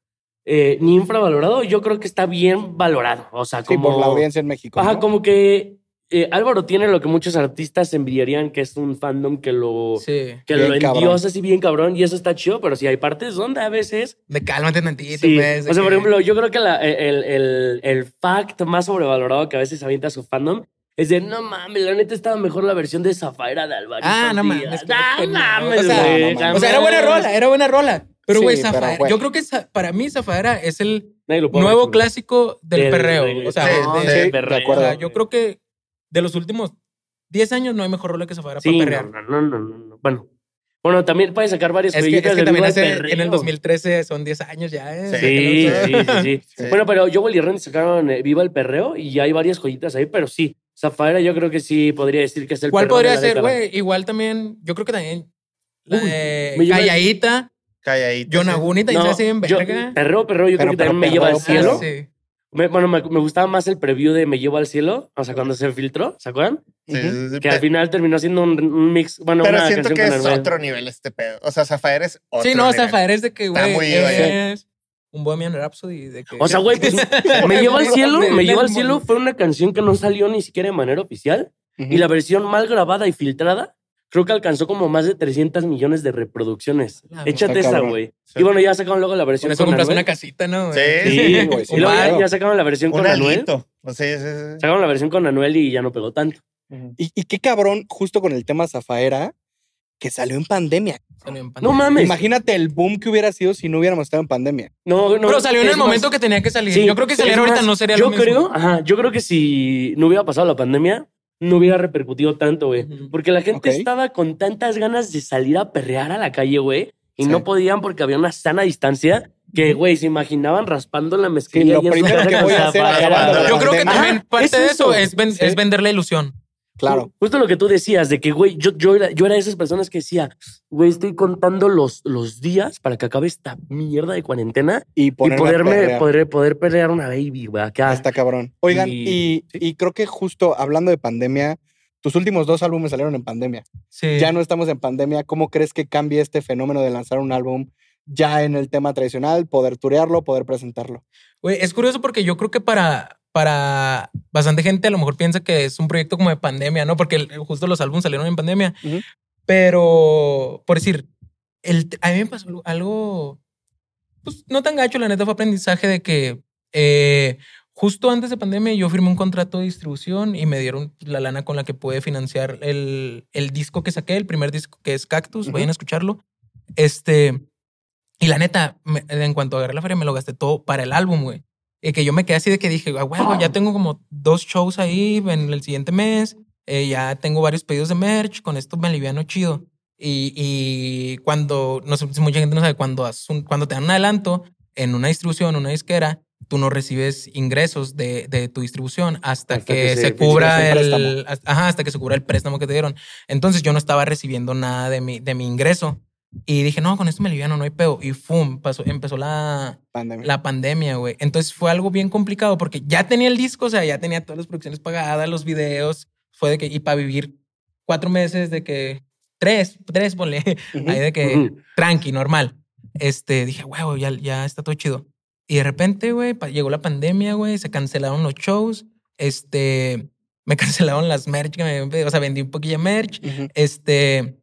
Speaker 1: eh, ni infravalorado. Yo creo que está bien valorado. O sea,
Speaker 2: Sí,
Speaker 1: como.
Speaker 2: por la audiencia en México.
Speaker 1: Ajá,
Speaker 2: ¿no?
Speaker 1: como que eh, Álvaro tiene lo que muchos artistas envidiarían, que es un fandom que lo,
Speaker 4: Sí.
Speaker 1: que
Speaker 2: Bien
Speaker 1: lo
Speaker 2: cabrón.
Speaker 1: endiosa así bien cabrón, y eso está chido, pero sí hay partes donde a veces.
Speaker 4: De cálmate tantito,
Speaker 1: Sí.
Speaker 4: pues,
Speaker 1: O sea, por
Speaker 4: que-
Speaker 1: ejemplo, yo creo que la- el, el, el fact más sobrevalorado que a veces avienta su fandom es de no mames, la neta estaba mejor la versión de Zafaira de Alvarito.
Speaker 4: Ah, no
Speaker 1: Díaz".
Speaker 4: mames.
Speaker 1: No
Speaker 4: qué
Speaker 1: mames,
Speaker 4: o sea,
Speaker 1: güey,
Speaker 2: no mames.
Speaker 4: O sea, era buena rola, era buena rola. Pero,
Speaker 2: Sí,
Speaker 4: güey,
Speaker 2: pero,
Speaker 4: Zafaera.
Speaker 2: güey.
Speaker 4: Yo creo que para mí Zafaera es el nuevo
Speaker 1: mencionar.
Speaker 4: clásico del,
Speaker 1: Del
Speaker 4: perreo. O sea,
Speaker 3: Sí,
Speaker 4: de-
Speaker 3: sí,
Speaker 2: de
Speaker 1: perreo,
Speaker 2: acuerdo.
Speaker 4: o sea, yo creo que de los últimos 10 años no hay mejor rola que Zafaera
Speaker 1: Sí,
Speaker 4: para perrear.
Speaker 1: no, no, no, no, no. Bueno. Bueno, también puede sacar varias
Speaker 4: Es que, es que
Speaker 1: del
Speaker 4: también hace,
Speaker 1: Perreo.
Speaker 4: en el 2013 son 10 años ya, ¿eh?
Speaker 1: Sí, sí, sí, sí. *laughs*
Speaker 2: Sí.
Speaker 1: Bueno, pero Joel y Randy sacaron eh, Viva el Perreo y hay varias joyitas ahí, pero sí. Zafaera yo creo que sí podría decir que es el
Speaker 4: ¿Cuál podría
Speaker 1: la
Speaker 4: ser, güey? Igual también, yo creo que también la
Speaker 1: Uy, lleva-
Speaker 4: Calladita,
Speaker 3: Calladito.
Speaker 4: John
Speaker 3: sí.
Speaker 4: Aguni también se
Speaker 1: No,
Speaker 4: hace bien
Speaker 1: yo-
Speaker 4: verga.
Speaker 1: perreo, perreo, yo
Speaker 2: Pero-
Speaker 1: creo que también me
Speaker 2: pero
Speaker 1: lleva al cielo.
Speaker 4: Sí.
Speaker 1: Me- bueno, me, me gustaba más el preview de Me llevo al cielo, o sea, cuando se filtró, ¿se acuerdan?
Speaker 3: Sí,
Speaker 2: Ujú.
Speaker 3: sí, sí,
Speaker 1: Que al final terminó siendo un, un mix, bueno,
Speaker 3: Pero
Speaker 1: una
Speaker 3: siento
Speaker 1: canción
Speaker 3: que
Speaker 1: con
Speaker 3: es otro nivel este pedo. O sea, Zafaer es otro
Speaker 4: Sí, no,
Speaker 3: nivel.
Speaker 4: Zafaera es de que,
Speaker 3: Está
Speaker 4: güey, es un Bohemian Rhapsody. De que,
Speaker 1: O sea, güey, pues, *laughs* Me llevo al cielo, Me llevo al cielo fue una canción que no salió ni siquiera de manera oficial
Speaker 2: Ujú.
Speaker 1: y la versión mal grabada y filtrada creo que alcanzó como más de 300 millones de reproducciones. Échate
Speaker 2: está
Speaker 1: esa, güey.
Speaker 3: Sí.
Speaker 1: Y bueno, ya sacaron luego la versión
Speaker 4: Con eso
Speaker 1: con
Speaker 4: compras
Speaker 1: Anuel.
Speaker 4: una casita, ¿no?
Speaker 3: Sí.
Speaker 1: Sí,
Speaker 2: güey, sí,
Speaker 1: y luego ya,
Speaker 2: claro.
Speaker 1: ya sacaron la versión
Speaker 3: Un
Speaker 1: con Anuel.
Speaker 3: alguito. O sea, sí, sí, sí.
Speaker 1: Sacaron la versión con Anuel y ya no pegó tanto.
Speaker 2: Y, y qué cabrón, justo con el tema Zafaera, que salió en pandemia.
Speaker 4: Salió en
Speaker 1: No mames.
Speaker 2: Imagínate el boom que hubiera sido si no hubiéramos estado en pandemia.
Speaker 1: No, no.
Speaker 4: Pero salió en el
Speaker 1: más,
Speaker 4: momento que tenía que salir.
Speaker 1: sí,
Speaker 4: yo creo que
Speaker 1: es
Speaker 4: saliera ahorita
Speaker 1: más,
Speaker 4: no sería
Speaker 1: yo
Speaker 4: lo mismo.
Speaker 1: creo, ajá, yo creo que si no hubiera pasado la pandemia, no hubiera repercutido tanto, güey. Porque la gente estaba con tantas ganas de salir a perrear a la calle, güey, y
Speaker 2: Sí.
Speaker 1: no podían porque había una sana distancia que, güey, se imaginaban raspando la
Speaker 2: Sí,
Speaker 1: mezclilla.
Speaker 2: lo
Speaker 1: y en su
Speaker 2: primero que voy a hacer
Speaker 1: Zafaera.
Speaker 2: acabando la
Speaker 4: Yo creo que también parte
Speaker 1: es
Speaker 4: de eso
Speaker 1: eso.
Speaker 4: es, ven-
Speaker 2: Sí.
Speaker 4: es vender la ilusión.
Speaker 2: Claro.
Speaker 1: Justo lo que tú decías, de que, güey, yo, yo, era, yo era de esas personas que decía, güey, estoy contando los, los días para que acabe esta mierda de cuarentena
Speaker 2: Y
Speaker 1: y poderme, poder, poder pelear una baby, güey, acá.
Speaker 2: Está cabrón. Oigan,
Speaker 1: Y-
Speaker 2: y, y creo que justo hablando de pandemia, tus últimos dos álbumes salieron en pandemia.
Speaker 4: Sí.
Speaker 2: Ya no estamos en pandemia. ¿Cómo crees que cambie este fenómeno de lanzar un álbum ya en el tema tradicional, poder turearlo, poder presentarlo?
Speaker 4: Güey, es curioso porque yo creo que para, para bastante gente a lo mejor piensa que es un proyecto como de pandemia, ¿no? Porque justo los álbumes salieron en pandemia. Pero, por decir, el, a mí me pasó algo- pues no tan gacho, la neta fue aprendizaje de que eh, justo antes de pandemia yo firmé un contrato de distribución y me dieron la lana con la que pude financiar el, el disco que saqué, el primer disco que es Cactus, vayan a escucharlo. Este, y la neta, me- en cuanto agarré la feria, me lo gasté todo para el álbum, güey. Y que yo me quedé así de que dije, ah, bueno, ya tengo como dos shows ahí en el siguiente mes. eh, ya tengo varios pedidos de merch. Con esto me aliviano chido. Y, y cuando, no sé si mucha gente no sabe, cuando, un- cuando te dan un adelanto en una distribución, una disquera, tú no recibes ingresos de, de tu distribución hasta,
Speaker 1: Hasta
Speaker 4: que,
Speaker 1: que se
Speaker 4: se cubra el, hasta- ajá, hasta que se cubra el préstamo que te dieron. Entonces yo no estaba recibiendo nada de mi, de mi ingreso. Y dije, no, con esto me aliviano, no hay peo. Y ¡fum! Pasó, empezó la,
Speaker 2: Pandemia.
Speaker 4: la pandemia, güey. Entonces fue algo bien complicado porque ya tenía el disco, o sea, ya tenía todas las producciones pagadas, los videos. Fue de que, y para vivir cuatro meses de que, tres, tres, ponle,
Speaker 2: Ujú.
Speaker 4: ahí de que
Speaker 1: Ujú.
Speaker 4: tranqui, normal. Este, dije, huevo, ya, ya está todo chido. Y de repente, güey, llegó la pandemia, güey, se cancelaron los shows. Este, me *laughs* cancelaron las merch que me, o sea, vendí un poquillo de merch.
Speaker 2: Ujú.
Speaker 4: Este,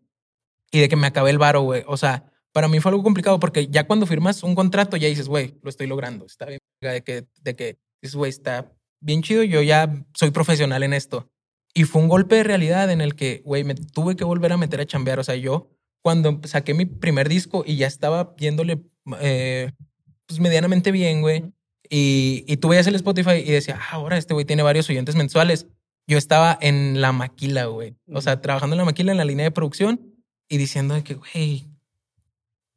Speaker 4: y de que me acabé el varo, güey. O sea, para mí fue algo complicado porque ya cuando firmas un contrato ya dices, güey, lo estoy logrando. Está bien. De que, de que dices, güey, está bien chido. Yo ya soy profesional en esto. Y fue un golpe de realidad en el que, güey, me tuve que volver a meter a chambear. O sea, yo cuando saqué mi primer disco y ya estaba viéndole eh, pues medianamente bien, güey. Y, y tú veías el Spotify y decía, ah, ahora este güey tiene varios oyentes mensuales. Yo estaba en la maquila, güey. O sea, trabajando en la maquila en la línea de producción y diciendo de que, güey,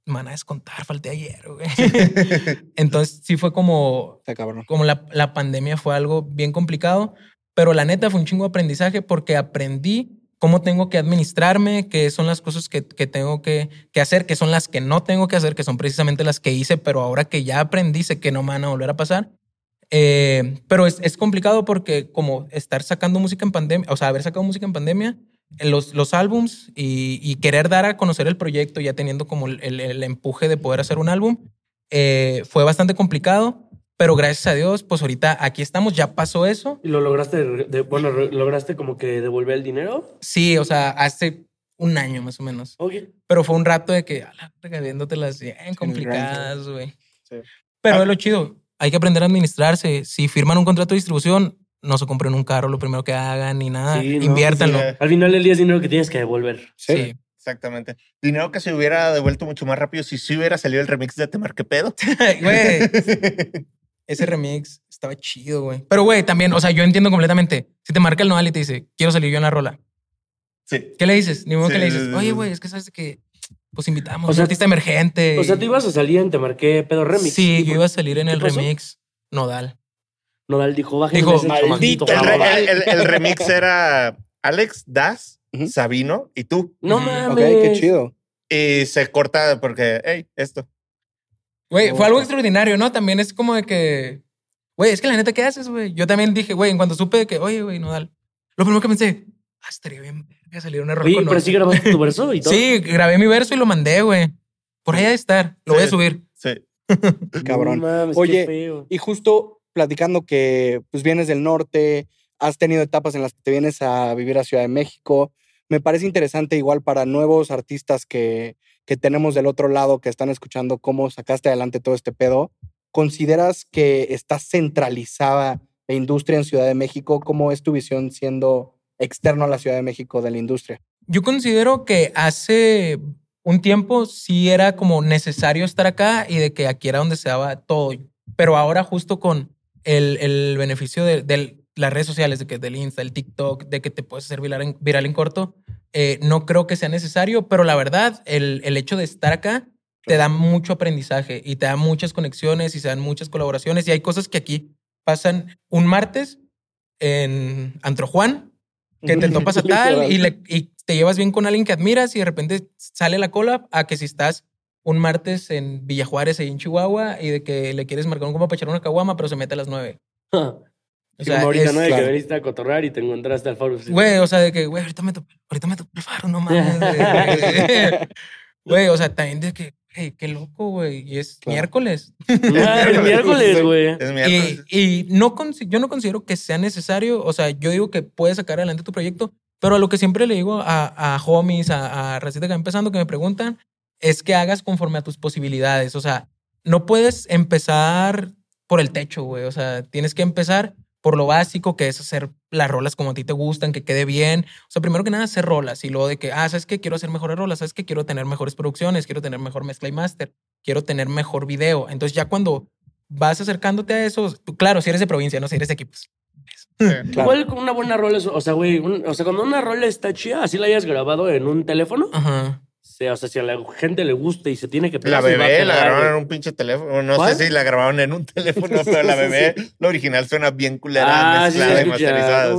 Speaker 4: me van a descontar, falté ayer, güey. *laughs* Entonces sí fue como, como la, la pandemia fue algo bien complicado, pero la neta fue un chingo de aprendizaje porque aprendí cómo tengo que administrarme, qué son las cosas que, que tengo que, que hacer, qué son las que no tengo que hacer, que son precisamente las que hice, pero ahora que ya aprendí, sé que no me van a volver a pasar. Eh, pero es, es complicado porque como estar sacando música en pandemia, o sea, haber sacado música en pandemia, los, los álbums y, y querer dar a conocer el proyecto ya teniendo como el, el- el empuje de poder hacer un álbum, eh, fue bastante complicado, pero gracias a Dios, pues ahorita aquí estamos, ya pasó eso.
Speaker 1: ¿Y lo lograste, de- bueno, lograste como que devolver el dinero?
Speaker 4: Sí, o sea, hace un año más o menos.
Speaker 1: Ok.
Speaker 4: Pero fue un rato de que, a la verga, viéndotelas bien complicadas, güey.
Speaker 2: Sí.
Speaker 4: Pero
Speaker 3: Ah.
Speaker 4: es lo chido. Hay que aprender a administrarse. Si firman un contrato de distribución, no se compren un carro lo primero que hagan ni nada.
Speaker 1: Sí, no,
Speaker 4: Inviértanlo.
Speaker 3: sí,
Speaker 1: Al final del día es dinero que tienes que devolver.
Speaker 2: Sí.
Speaker 4: Sí.
Speaker 3: Exactamente. Dinero que se hubiera devuelto mucho más rápido si sí hubiera salido el remix de Te Marqué Pedo. *laughs*
Speaker 4: Güey, *laughs* ese remix estaba chido, güey. Pero, güey, también, o sea, yo entiendo completamente. Si te marca el Nodal y te dice, quiero salir yo en la rola,
Speaker 3: sí.
Speaker 4: ¿qué le dices? Ni modo
Speaker 3: Sí,
Speaker 4: que le dices, oye, güey, es que sabes que, pues invitamos
Speaker 1: O
Speaker 4: a un
Speaker 1: sea,
Speaker 4: artista emergente.
Speaker 1: O sea, tú ibas a salir en Te Marqué Pedo Remix.
Speaker 4: Sí,
Speaker 1: ¿Y
Speaker 4: yo iba a salir en
Speaker 1: qué
Speaker 4: el
Speaker 1: pasó?
Speaker 4: remix Nodal.
Speaker 1: Nodal dijo, bájenme
Speaker 4: Dijo,
Speaker 1: ese
Speaker 2: "Maldito
Speaker 1: chamaquito,
Speaker 3: El,
Speaker 1: por
Speaker 3: re-
Speaker 1: favor".
Speaker 3: el- el- el *laughs* remix era Alex, Das,
Speaker 2: Ujú.
Speaker 3: Sabino y tú.
Speaker 1: No mames.
Speaker 2: Ok, qué chido.
Speaker 3: Y se corta porque, hey, esto.
Speaker 4: Güey,
Speaker 2: Oh,
Speaker 4: fue algo
Speaker 2: ok.
Speaker 4: extraordinario, ¿no? También es como de que, güey, es que la neta, ¿qué haces, güey? Yo también dije, güey, en cuanto supe de que, oye, güey, Nodal, lo primero que pensé, ah, estaría bien verga salir una rola
Speaker 1: Oye,
Speaker 4: con
Speaker 1: pero
Speaker 4: Nodal.
Speaker 1: sí grabaste tu verso y *laughs* todo.
Speaker 4: Sí, grabé mi verso y lo mandé, güey. Por ahí ha de estar, lo voy a
Speaker 3: Sí.
Speaker 4: subir.
Speaker 3: Sí. *laughs*
Speaker 2: Cabrón.
Speaker 1: No mames,
Speaker 2: Oye,
Speaker 1: qué feo.
Speaker 2: Y justo platicando que pues vienes del norte, has tenido etapas en las que te vienes a vivir a Ciudad de México. Me parece interesante igual para nuevos artistas que, que tenemos del otro lado que están escuchando cómo sacaste adelante todo este pedo. ¿Consideras que está centralizada la industria en Ciudad de México? ¿Cómo es tu visión siendo externo a la Ciudad de México de la industria?
Speaker 4: Yo considero que hace un tiempo sí era como necesario estar acá y de que aquí era donde se daba todo. Pero ahora justo con el, el beneficio de, de las redes sociales, de que del Insta, el TikTok, de que te puedes hacer viral en, viral en corto, eh, no creo que sea necesario, pero la verdad, el, el hecho de estar acá te da mucho aprendizaje y te da muchas conexiones y se dan muchas colaboraciones. Y hay cosas que aquí pasan un martes en Antro Juan, que te *laughs* topas a tal y, le- y te llevas bien con alguien que admiras y de repente sale la cola a que si estás un martes en Villa Juárez, ahí en Chihuahua, y de que le quieres marcar un compa para echar una caguama, pero se mete a las nueve. *laughs* O sea,
Speaker 1: como ahorita,
Speaker 4: es-
Speaker 1: ¿no? De
Speaker 2: claro.
Speaker 1: que veniste a cotorrear y te encontraste al faro.
Speaker 4: Güey, o sea, de que, güey, ahorita me topé, ahorita me topé el faro, no mames. *laughs* güey. O sea, también de que, hey, qué loco, güey. Y es
Speaker 2: Claro.
Speaker 4: miércoles.
Speaker 1: Ah, el *laughs* miércoles, güey.
Speaker 3: Es miércoles.
Speaker 4: Y, y no consi- yo no considero que sea necesario, o sea, yo digo que puedes sacar adelante tu proyecto, pero a lo que siempre le digo a, a homies, a, a racita que va empezando, que me preguntan, es que hagas conforme a tus posibilidades. O sea, no puedes empezar por el techo, güey. O sea, tienes que empezar por lo básico, que es hacer las rolas como a ti te gustan, que quede bien. O sea, primero que nada, hacer rolas y luego de que, ah, ¿sabes qué? Quiero hacer mejores rolas, ¿sabes qué? Quiero tener mejores producciones, quiero tener mejor mezcla y master, quiero tener mejor video. Entonces, ya cuando vas acercándote a eso, tú- claro, si eres de provincia, no si eres de equipos.
Speaker 3: Sí.
Speaker 2: Claro.
Speaker 1: Igual con una buena rola, es- o sea, güey, un- o sea, cuando una rola está chida, así la hayas grabado en un teléfono,
Speaker 4: Ajá.
Speaker 1: O sea, o sea, si a la gente le gusta y se tiene que
Speaker 3: La
Speaker 1: pegar,
Speaker 3: bebé la grabaron en un pinche teléfono. No
Speaker 1: ¿Cuál?
Speaker 3: sé si la grabaron en un *laughs* teléfono, pero la bebé, la original suena bien culera,
Speaker 1: Ah, sí,
Speaker 3: mezclada y
Speaker 1: escucha.
Speaker 3: masterizada.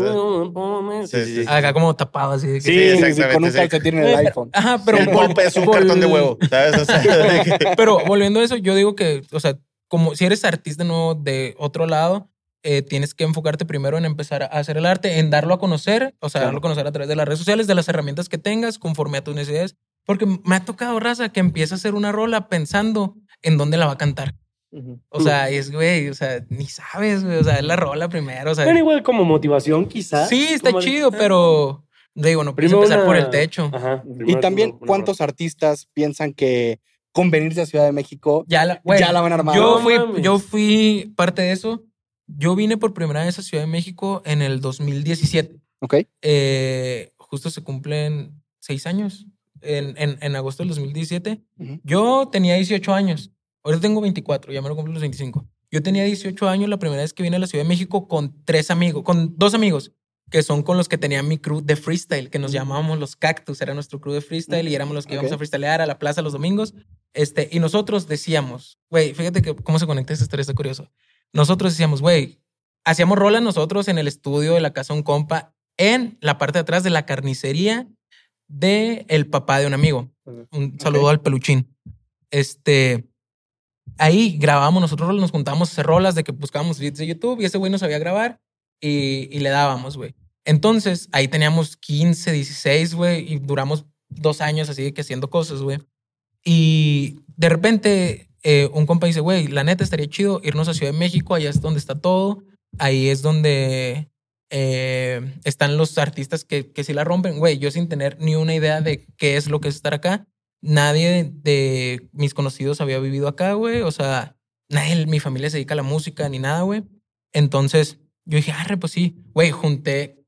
Speaker 1: Sí,
Speaker 3: Sí,
Speaker 1: sí,
Speaker 3: sí.
Speaker 1: sí.
Speaker 4: Acá como tapado así.
Speaker 1: Sí,
Speaker 2: Sí, sí,
Speaker 3: exactamente,
Speaker 2: con un
Speaker 3: sí.
Speaker 2: calcetín en el iPhone.
Speaker 4: Ajá, pero
Speaker 3: el pulp es un
Speaker 4: vol-
Speaker 3: cartón de huevo, ¿sabes? O sea, *laughs* que-
Speaker 4: Pero volviendo a eso, yo digo que, o sea, como si eres artista no de otro lado, eh, tienes que enfocarte primero en empezar a hacer el arte, en darlo a conocer, o sea,
Speaker 2: Claro.
Speaker 4: darlo a conocer a través de las redes sociales, de las herramientas que tengas, conforme a tus necesidades. Porque me ha tocado raza que empieza a hacer una rola pensando en dónde la va a cantar.
Speaker 2: Ujú.
Speaker 4: O sea, y es, güey, o sea, ni sabes, güey, o sea, es la rola primero, o sea.
Speaker 1: Bueno, igual como motivación, quizás.
Speaker 4: sí, está
Speaker 1: como
Speaker 4: chido, pero digo, no puedes
Speaker 1: Primero
Speaker 4: empezar
Speaker 1: una-
Speaker 4: por el techo.
Speaker 1: Ajá.
Speaker 2: Y también,
Speaker 1: una- una
Speaker 2: ¿cuántos artistas piensan que con venirse a Ciudad de México
Speaker 4: Ya la, güey,
Speaker 2: ya la van a armar?
Speaker 4: Yo fui,
Speaker 1: mames.
Speaker 4: yo fui parte de eso. Yo vine por primera vez a Ciudad de México en el 2017.
Speaker 2: Ok.
Speaker 4: Eh, justo se cumplen seis años. En, en, en agosto del 2017.
Speaker 2: Ujú.
Speaker 4: Yo tenía 18 años. Ahorita tengo 24, ya me lo cumplo los 25. Yo tenía 18 años la primera vez que vine a la Ciudad de México con tres amigos, con dos amigos, que son con los que tenía mi crew de freestyle, que nos llamábamos los Cactus, era nuestro crew de freestyle y éramos los que íbamos
Speaker 2: Ok.
Speaker 4: a freestylear a la plaza los domingos. Este, y nosotros decíamos, güey, fíjate que cómo se conecta esta historia, está curioso. Nosotros decíamos, güey, hacíamos rola nosotros en el estudio de la casa un compa, en la parte de atrás de la carnicería de el papá de un amigo. Un saludo al peluchín. Este, ahí grabábamos nosotros, nos juntábamos a hacer rolas de que buscábamos beats de YouTube y ese güey no sabía grabar y, y le dábamos, güey. Entonces ahí teníamos 15, 16, güey, y duramos dos años así de que haciendo cosas, güey. Y de repente eh, un compa dice, güey, la neta estaría chido irnos a Ciudad de México, allá es donde está todo, ahí es donde eh, están los artistas que, que sí la rompen, güey, yo sin tener ni una idea de qué es lo que es estar acá, nadie de mis conocidos había vivido acá, güey, o sea, nadie mi familia se dedica a la música ni nada, güey. Entonces yo dije, arre, pues sí, güey, junté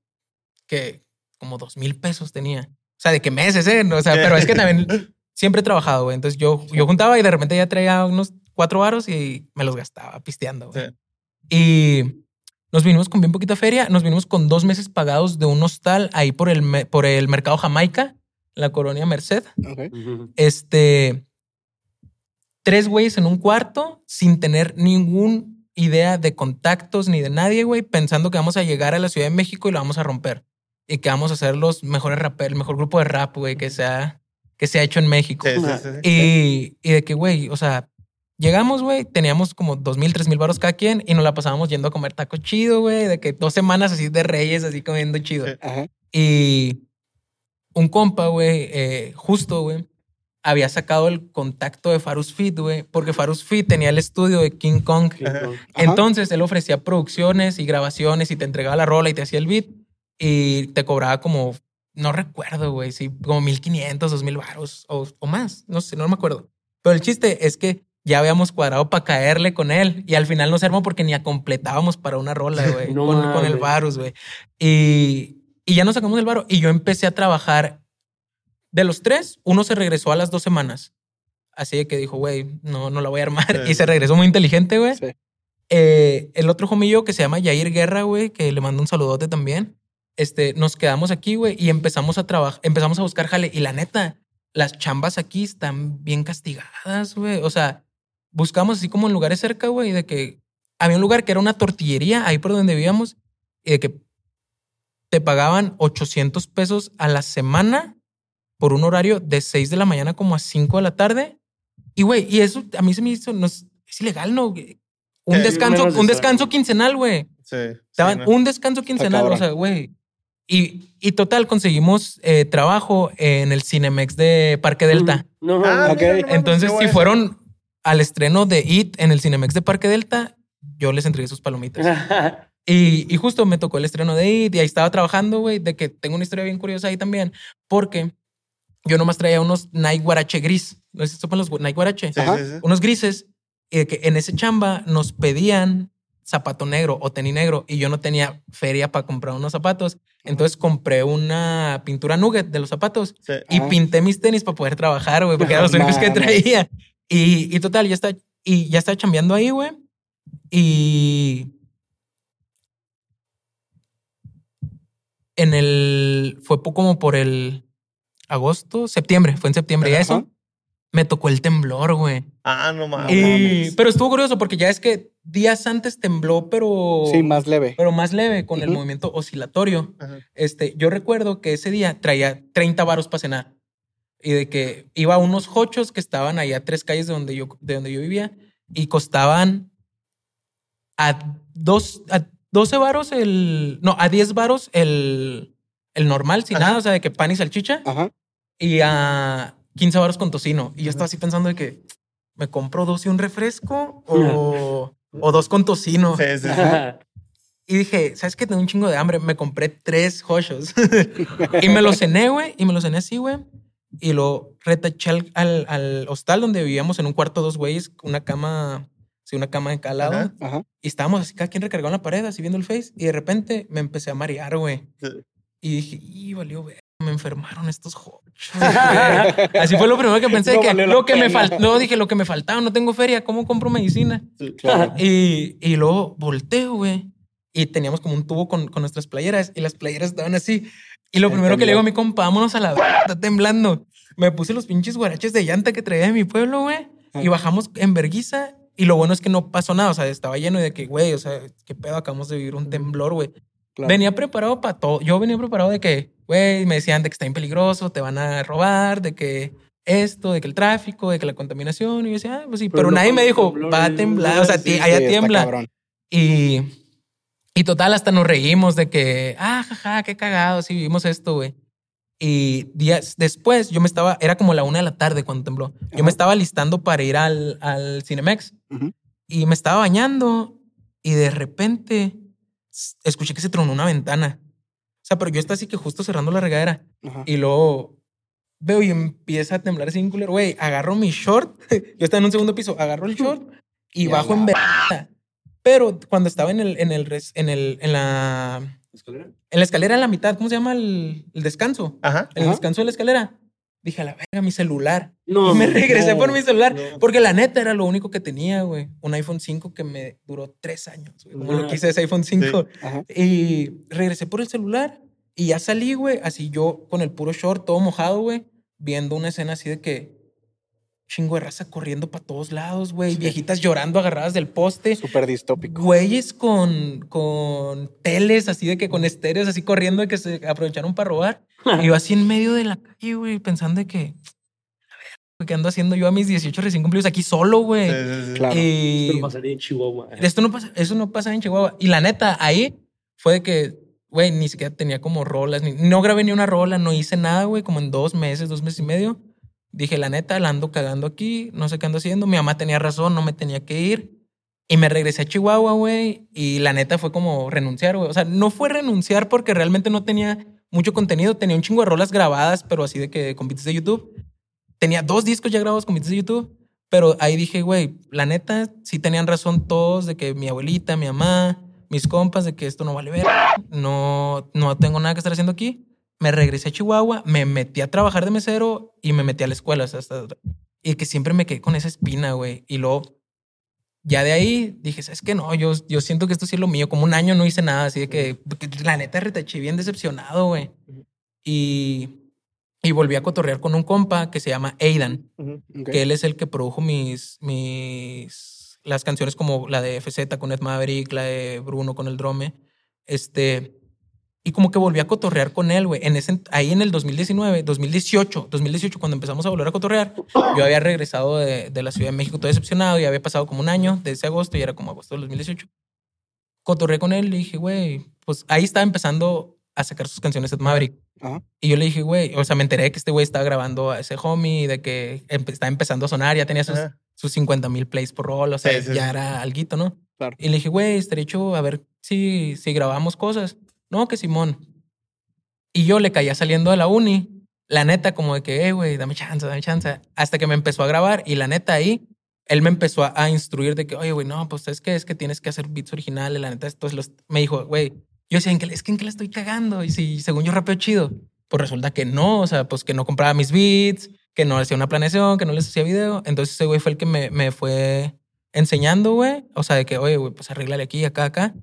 Speaker 4: que como dos mil pesos tenía. O sea, de qué meses, ¿eh? O sea, pero es que también *laughs* siempre he trabajado, güey. Entonces yo, yo juntaba y de repente ya traía unos cuatro varos y me los gastaba pisteando, güey.
Speaker 3: Sí.
Speaker 4: Y nos vinimos con bien poquita feria. Nos vinimos con dos meses pagados de un hostal ahí por el, por el mercado Jamaica, la colonia Merced. Este, tres güeyes en un cuarto sin tener ningún idea de contactos ni de nadie, güey, pensando que vamos a llegar a la Ciudad de México y lo vamos a romper. Y que vamos a ser los mejores raperos, el mejor grupo de rap, güey, que se ha, que se ha hecho en México.
Speaker 3: Sí, sí, sí.
Speaker 4: Y, y de que, güey, o sea, llegamos, güey, teníamos como dos mil, tres mil baros cada quien y nos la pasábamos yendo a comer taco chido, güey, de que dos semanas así de reyes, así comiendo chido.
Speaker 2: Ajá.
Speaker 4: Y un compa, güey, eh, justo, güey, había sacado el contacto de Farus Fit, güey, porque Farus Fit tenía el estudio de King Kong. Entonces él ofrecía producciones y grabaciones y te entregaba la rola y te hacía el beat y te cobraba como, no recuerdo, güey, sí, como 1500, 2000 baros o, o más, no sé, no me acuerdo. Pero el chiste es que ya habíamos cuadrado para caerle con él y al final no se armó porque ni a completábamos para una rola, güey, *laughs*
Speaker 1: No
Speaker 4: con, con el. Varus, güey. Y, y ya nos sacamos el varo y yo empecé a trabajar. De los tres, uno se regresó a las dos semanas. Así de que dijo, güey, no, no la voy a armar.
Speaker 3: Sí.
Speaker 4: Y se regresó muy inteligente, güey.
Speaker 2: Sí.
Speaker 4: Eh, el otro homillo que se llama Yair Guerra, güey, que le mando un saludote también. Este, nos quedamos aquí, güey, y empezamos a trabajar, empezamos a buscar jale. Y la neta, las chambas aquí están bien castigadas, güey. O sea, buscamos así como en lugares cerca, güey, de que había un lugar que era una tortillería ahí por donde vivíamos y de que te pagaban 800 pesos a la semana por un horario de 6 de la mañana como a 5 de la tarde. Y güey, y eso a mí se me hizo, no es, es ilegal, ¿no? Un descanso, un
Speaker 1: eso.
Speaker 4: descanso quincenal, güey.
Speaker 3: Sí, no.
Speaker 4: un descanso quincenal, o sea, güey. Y, y total, conseguimos eh, trabajo en el Cinemex de Parque Delta.
Speaker 1: No,
Speaker 3: Ah,
Speaker 2: Ok.
Speaker 3: mira, no mames,
Speaker 4: Entonces, si fueron al estreno de It en el Cinemex de Parque Delta, yo les entregué sus palomitas. *laughs* Y, y justo me tocó el estreno de It y ahí estaba trabajando, güey, de que tengo una historia bien curiosa ahí también, porque yo nomás traía unos Nike Guarache gris. No si sepan los Nike Guarache.
Speaker 3: Sí, sí, sí.
Speaker 4: Unos grises. Y de que en ese chamba nos pedían zapato negro o tenis negro y yo no tenía feria para comprar unos zapatos. Entonces compré una pintura nugget de los zapatos
Speaker 3: Sí.
Speaker 4: y
Speaker 2: Ajá.
Speaker 4: pinté mis tenis para poder trabajar, güey, porque eran los únicos que traía. Y, y total, ya está, y ya estaba chambeando ahí, güey. Y en el, fue como por el agosto, septiembre, fue en septiembre. Y
Speaker 2: Ajá.
Speaker 4: eso me tocó el temblor, güey.
Speaker 3: Ah, no mames.
Speaker 4: Y- pero estuvo curioso porque ya es que días antes tembló, pero,
Speaker 2: Sí, más leve.
Speaker 4: pero más leve con el movimiento oscilatorio.
Speaker 3: Ajá.
Speaker 4: Este, yo recuerdo que ese día traía 30 varos para cenar y de que iba a unos hochos que estaban ahí a tres calles de donde yo, de donde yo vivía y costaban a, dos, a 12 varos el, no, a 10 varos el, el normal, sin
Speaker 3: Ajá.
Speaker 4: nada, o sea, de que pan y salchicha
Speaker 2: Ajá.
Speaker 4: y a 15 varos con tocino. Y yo estaba así pensando de que me compro dos y un refresco o, o dos con tocino.
Speaker 3: Sí, sí, sí.
Speaker 4: Y dije, ¿sabes qué? Tengo un chingo de hambre. Me compré tres hochos. *laughs* y me lo cené, güey. Y me lo cené así, güey. Y lo retaché al, al, al hostal donde vivíamos en un cuarto dos güeyes, una cama, sí, una cama de.
Speaker 3: Ajá.
Speaker 2: Ajá.
Speaker 4: Y estábamos así, cada quien recargado en la pared, así viendo el face. Y de repente me empecé a marear, güey.
Speaker 3: Sí.
Speaker 4: Y dije, y valió, güey. Me enfermaron estos hochos. *laughs* güey. Así fue lo primero que pensé,
Speaker 2: No
Speaker 4: que lo que me
Speaker 2: pena.
Speaker 4: faltó, no, dije, lo que me faltaba, no tengo feria, ¿cómo compro medicina?
Speaker 2: Claro. *laughs*
Speaker 4: Y, y luego volteo, güey. Y teníamos como un tubo con, con nuestras playeras y las playeras estaban así. Y lo primero que le digo a mi compa, vámonos a la verga, está temblando. Me puse los pinches guaraches de llanta que traía de mi pueblo, güey. Y bajamos en verguiza. Y lo bueno es que no pasó nada. O sea, estaba lleno de que, güey, o sea, qué pedo, acabamos de vivir un temblor, güey.
Speaker 2: claro.
Speaker 4: Venía preparado para todo. Yo venía preparado de que, güey, me decían de que está bien peligroso, te van a robar, de que esto, de que el tráfico, de que la contaminación. Y yo decía, ah, pues sí,
Speaker 1: Pero
Speaker 4: pero, nadie me dijo,
Speaker 1: temblor,
Speaker 4: va a temblar. O sea,
Speaker 1: Sí,
Speaker 4: allá
Speaker 2: Sí,
Speaker 4: tiembla. Y, y total, hasta nos reímos de que, ah, jaja, qué cagado, sí, vivimos esto, güey. Y días después, yo me estaba, era como la una de la tarde cuando tembló. Yo
Speaker 2: Ajá.
Speaker 4: me estaba listando para ir al, al Cinemex
Speaker 2: Ujú.
Speaker 4: y me estaba bañando y de repente escuché que se tronó una ventana. O sea, pero yo estaba así que justo cerrando la regadera
Speaker 2: Ajá.
Speaker 4: y luego veo y empieza a temblar así en culero. Güey, agarro mi short. *laughs* yo estaba en un segundo piso, agarro el *laughs* short y
Speaker 2: Y
Speaker 4: bajo en verga. Pero cuando estaba en el, en el, res- en el, en la,
Speaker 1: ¿Escalera?
Speaker 4: en la escalera en la mitad, ¿cómo se llama el, el descanso?
Speaker 3: Ajá.
Speaker 4: En el
Speaker 2: Ajá.
Speaker 4: descanso de la escalera. Dije, a la verga, mi celular.
Speaker 1: No.
Speaker 4: me regresé
Speaker 1: no,
Speaker 4: por mi celular.
Speaker 1: no.
Speaker 4: Porque la neta era lo único que tenía, güey. Un iPhone 5 que me duró tres años. güey. Como lo
Speaker 1: Ajá.
Speaker 4: quise ese iPhone 5.
Speaker 2: Ajá.
Speaker 4: Y regresé por el celular y ya salí, güey. Así yo con el puro short, todo mojado, güey. Viendo una escena así de que chingo de raza corriendo para todos lados, güey. Viejitas llorando agarradas del poste.
Speaker 2: Súper distópico.
Speaker 4: Güeyes con, con teles, así de que con estéreos, así corriendo, de que se aprovecharon para robar. Y *laughs* yo así en medio de la calle, güey, pensando de que, a ver, ¿qué ando haciendo yo a mis 18 recién cumplidos aquí solo, güey?
Speaker 3: Sí, sí, sí.
Speaker 2: Claro.
Speaker 4: Y
Speaker 1: Esto no pasaría en Chihuahua.
Speaker 4: esto no pasa, eso no pasa en Chihuahua. Y la neta, ahí fue de que, güey, ni siquiera tenía como rolas, ni, no grabé ni una rola, no hice nada, güey, como en dos meses, dos meses y medio. Dije, la neta, la ando cagando aquí, no sé qué ando haciendo. Mi mamá tenía razón, no me tenía que ir. Y me regresé a Chihuahua, güey. Y la neta fue como renunciar, güey. O sea, no fue renunciar porque realmente no tenía mucho contenido. Tenía un chingo de rolas grabadas, pero así de que con beats de YouTube. Tenía dos discos ya grabados con beats de YouTube. Pero ahí dije, güey, la neta, sí tenían razón todos de que mi abuelita, mi mamá, mis compas, de que esto no vale ver. No, no tengo nada que estar haciendo aquí. Me regresé a Chihuahua, me metí a trabajar de mesero y me metí a la escuela. o sea, hasta- y que siempre me quedé con esa espina, güey. Y luego, ya de ahí dije, ¿sabes qué? No, yo, yo siento que esto sí es lo mío. Como un año no hice nada, así de que, la neta retaché bien decepcionado, güey. Y, y volví a cotorrear con un compa que se llama Aidan que él es el que produjo mis, mis, las canciones como la de FZ con Ed Maverick, la de Bruno con el Drome, este, y como que volví a cotorrear con él, güey, en ese, ahí en el 2019, 2018, 2018, cuando empezamos a volver a cotorrear, yo había regresado de, de la Ciudad de México todo decepcionado y había pasado como un año de ese agosto y era como agosto del 2018. Cotorreé con él y dije, güey, pues ahí estaba empezando a sacar sus canciones Ed Maverick.
Speaker 2: Ajá.
Speaker 4: Y yo le dije, güey, o sea, me enteré de que este güey estaba grabando a ese homie, de que empe- estaba empezando a sonar, ya tenía sus,
Speaker 3: Ajá.
Speaker 4: sus 50 mil plays por rol, o sea,
Speaker 3: Sí, sí,
Speaker 4: ya
Speaker 3: sí.
Speaker 4: era alguito, ¿no?
Speaker 2: Claro.
Speaker 4: Y le dije, güey, estaría hecho a ver si, si grabamos cosas. No, que Simón. Y yo le caía saliendo de la uni, la neta, como de que, eh, güey, dame chance, dame chance. Hasta que me empezó a grabar y la neta ahí, él me empezó a, instruir de que, oye, güey, no, pues es que es que tienes que hacer beats originales, la neta, estos los. Me dijo, güey, yo decía, ¿en qué, es que en qué la estoy cagando. Y si según yo rapeo chido, pues resulta que no, o sea, pues que no compraba mis beats, que no hacía una planeación, que no les hacía video. Entonces ese güey fue el que me, me fue enseñando, güey. O sea, de que, oye, güey, pues arréglale aquí, acá, acá.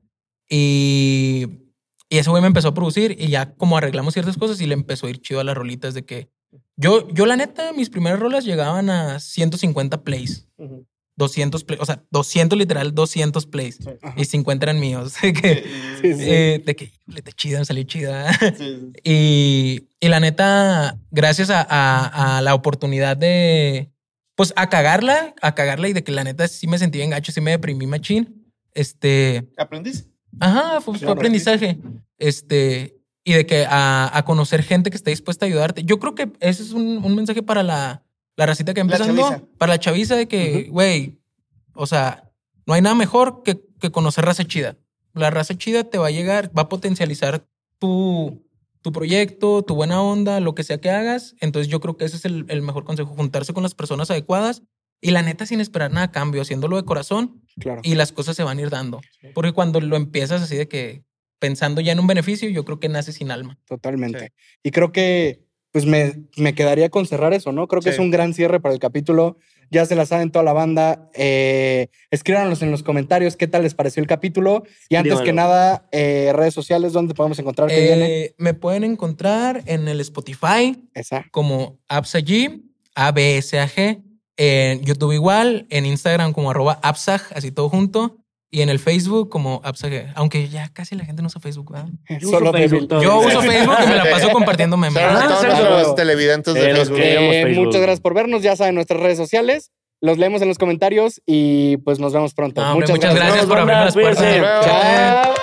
Speaker 4: Y, y ese güey me empezó a producir y ya como arreglamos ciertas cosas y le empezó a ir chido a las rolitas de que yo, yo la neta, mis primeras rolas llegaban a 150 plays.
Speaker 2: Ujú.
Speaker 4: 200 plays, o sea, 200 literal, 200 plays.
Speaker 2: Ajá.
Speaker 4: Y 50 eran míos. *laughs* De que,
Speaker 2: Sí, sí.
Speaker 4: eh, de que, te chida, me salió chida.
Speaker 3: Sí, sí. *laughs*
Speaker 4: Y, y la neta, gracias a, a- a la oportunidad de, pues, a cagarla, a cagarla y de que la neta sí me sentí bien gacho, sí me deprimí machín. Este,
Speaker 3: ¿Aprendiste?
Speaker 4: Ajá, fue, fue aprendizaje. Este, y de que a, a conocer gente que está dispuesta a ayudarte. Yo creo que ese es un, un mensaje para la, la racita que empezando, para la chaviza de que, güey, o sea, no hay nada mejor que, que conocer raza chida. La raza chida te va a llegar, va a potencializar tu, tu proyecto, tu buena onda, lo que sea que hagas. Entonces yo creo que ese es el, el mejor consejo, juntarse con las personas adecuadas y la neta sin esperar nada a cambio, haciéndolo de corazón
Speaker 2: Claro.
Speaker 4: y las cosas se van a ir dando. Porque cuando lo empiezas así de que pensando ya en un beneficio, yo creo que nace sin alma.
Speaker 2: Totalmente. Y creo que pues me, me quedaría con cerrar eso, ¿no? Creo que
Speaker 3: Sí.
Speaker 2: es un gran cierre para el capítulo. Ya se la saben toda la banda. Eh, escríbanos en los comentarios qué tal les pareció el capítulo. Y antes que nada, eh, redes sociales, ¿dónde podemos encontrar que viene?
Speaker 4: Eh, me pueden encontrar en el Spotify
Speaker 2: Esa.
Speaker 4: como ABSAG, A-B-S-A-G, en YouTube igual, en Instagram como arroba ABSAG, así todo junto, y en el Facebook como ABSAG, aunque ya casi la gente no usa Facebook, ¿verdad?
Speaker 1: Yo
Speaker 2: Solo
Speaker 1: uso Facebook todo.
Speaker 4: Yo uso Facebook y me la paso compartiendo memes.
Speaker 1: Ah,
Speaker 3: los televidentes de
Speaker 1: los
Speaker 3: Facebook.
Speaker 2: Eh,
Speaker 1: Facebook.
Speaker 2: muchas gracias por vernos. Ya saben nuestras redes sociales. Los leemos en los comentarios y pues nos vemos pronto.
Speaker 4: No, hombre,
Speaker 2: muchas,
Speaker 4: muchas gracias, por abrirme las puertas.
Speaker 2: Chao.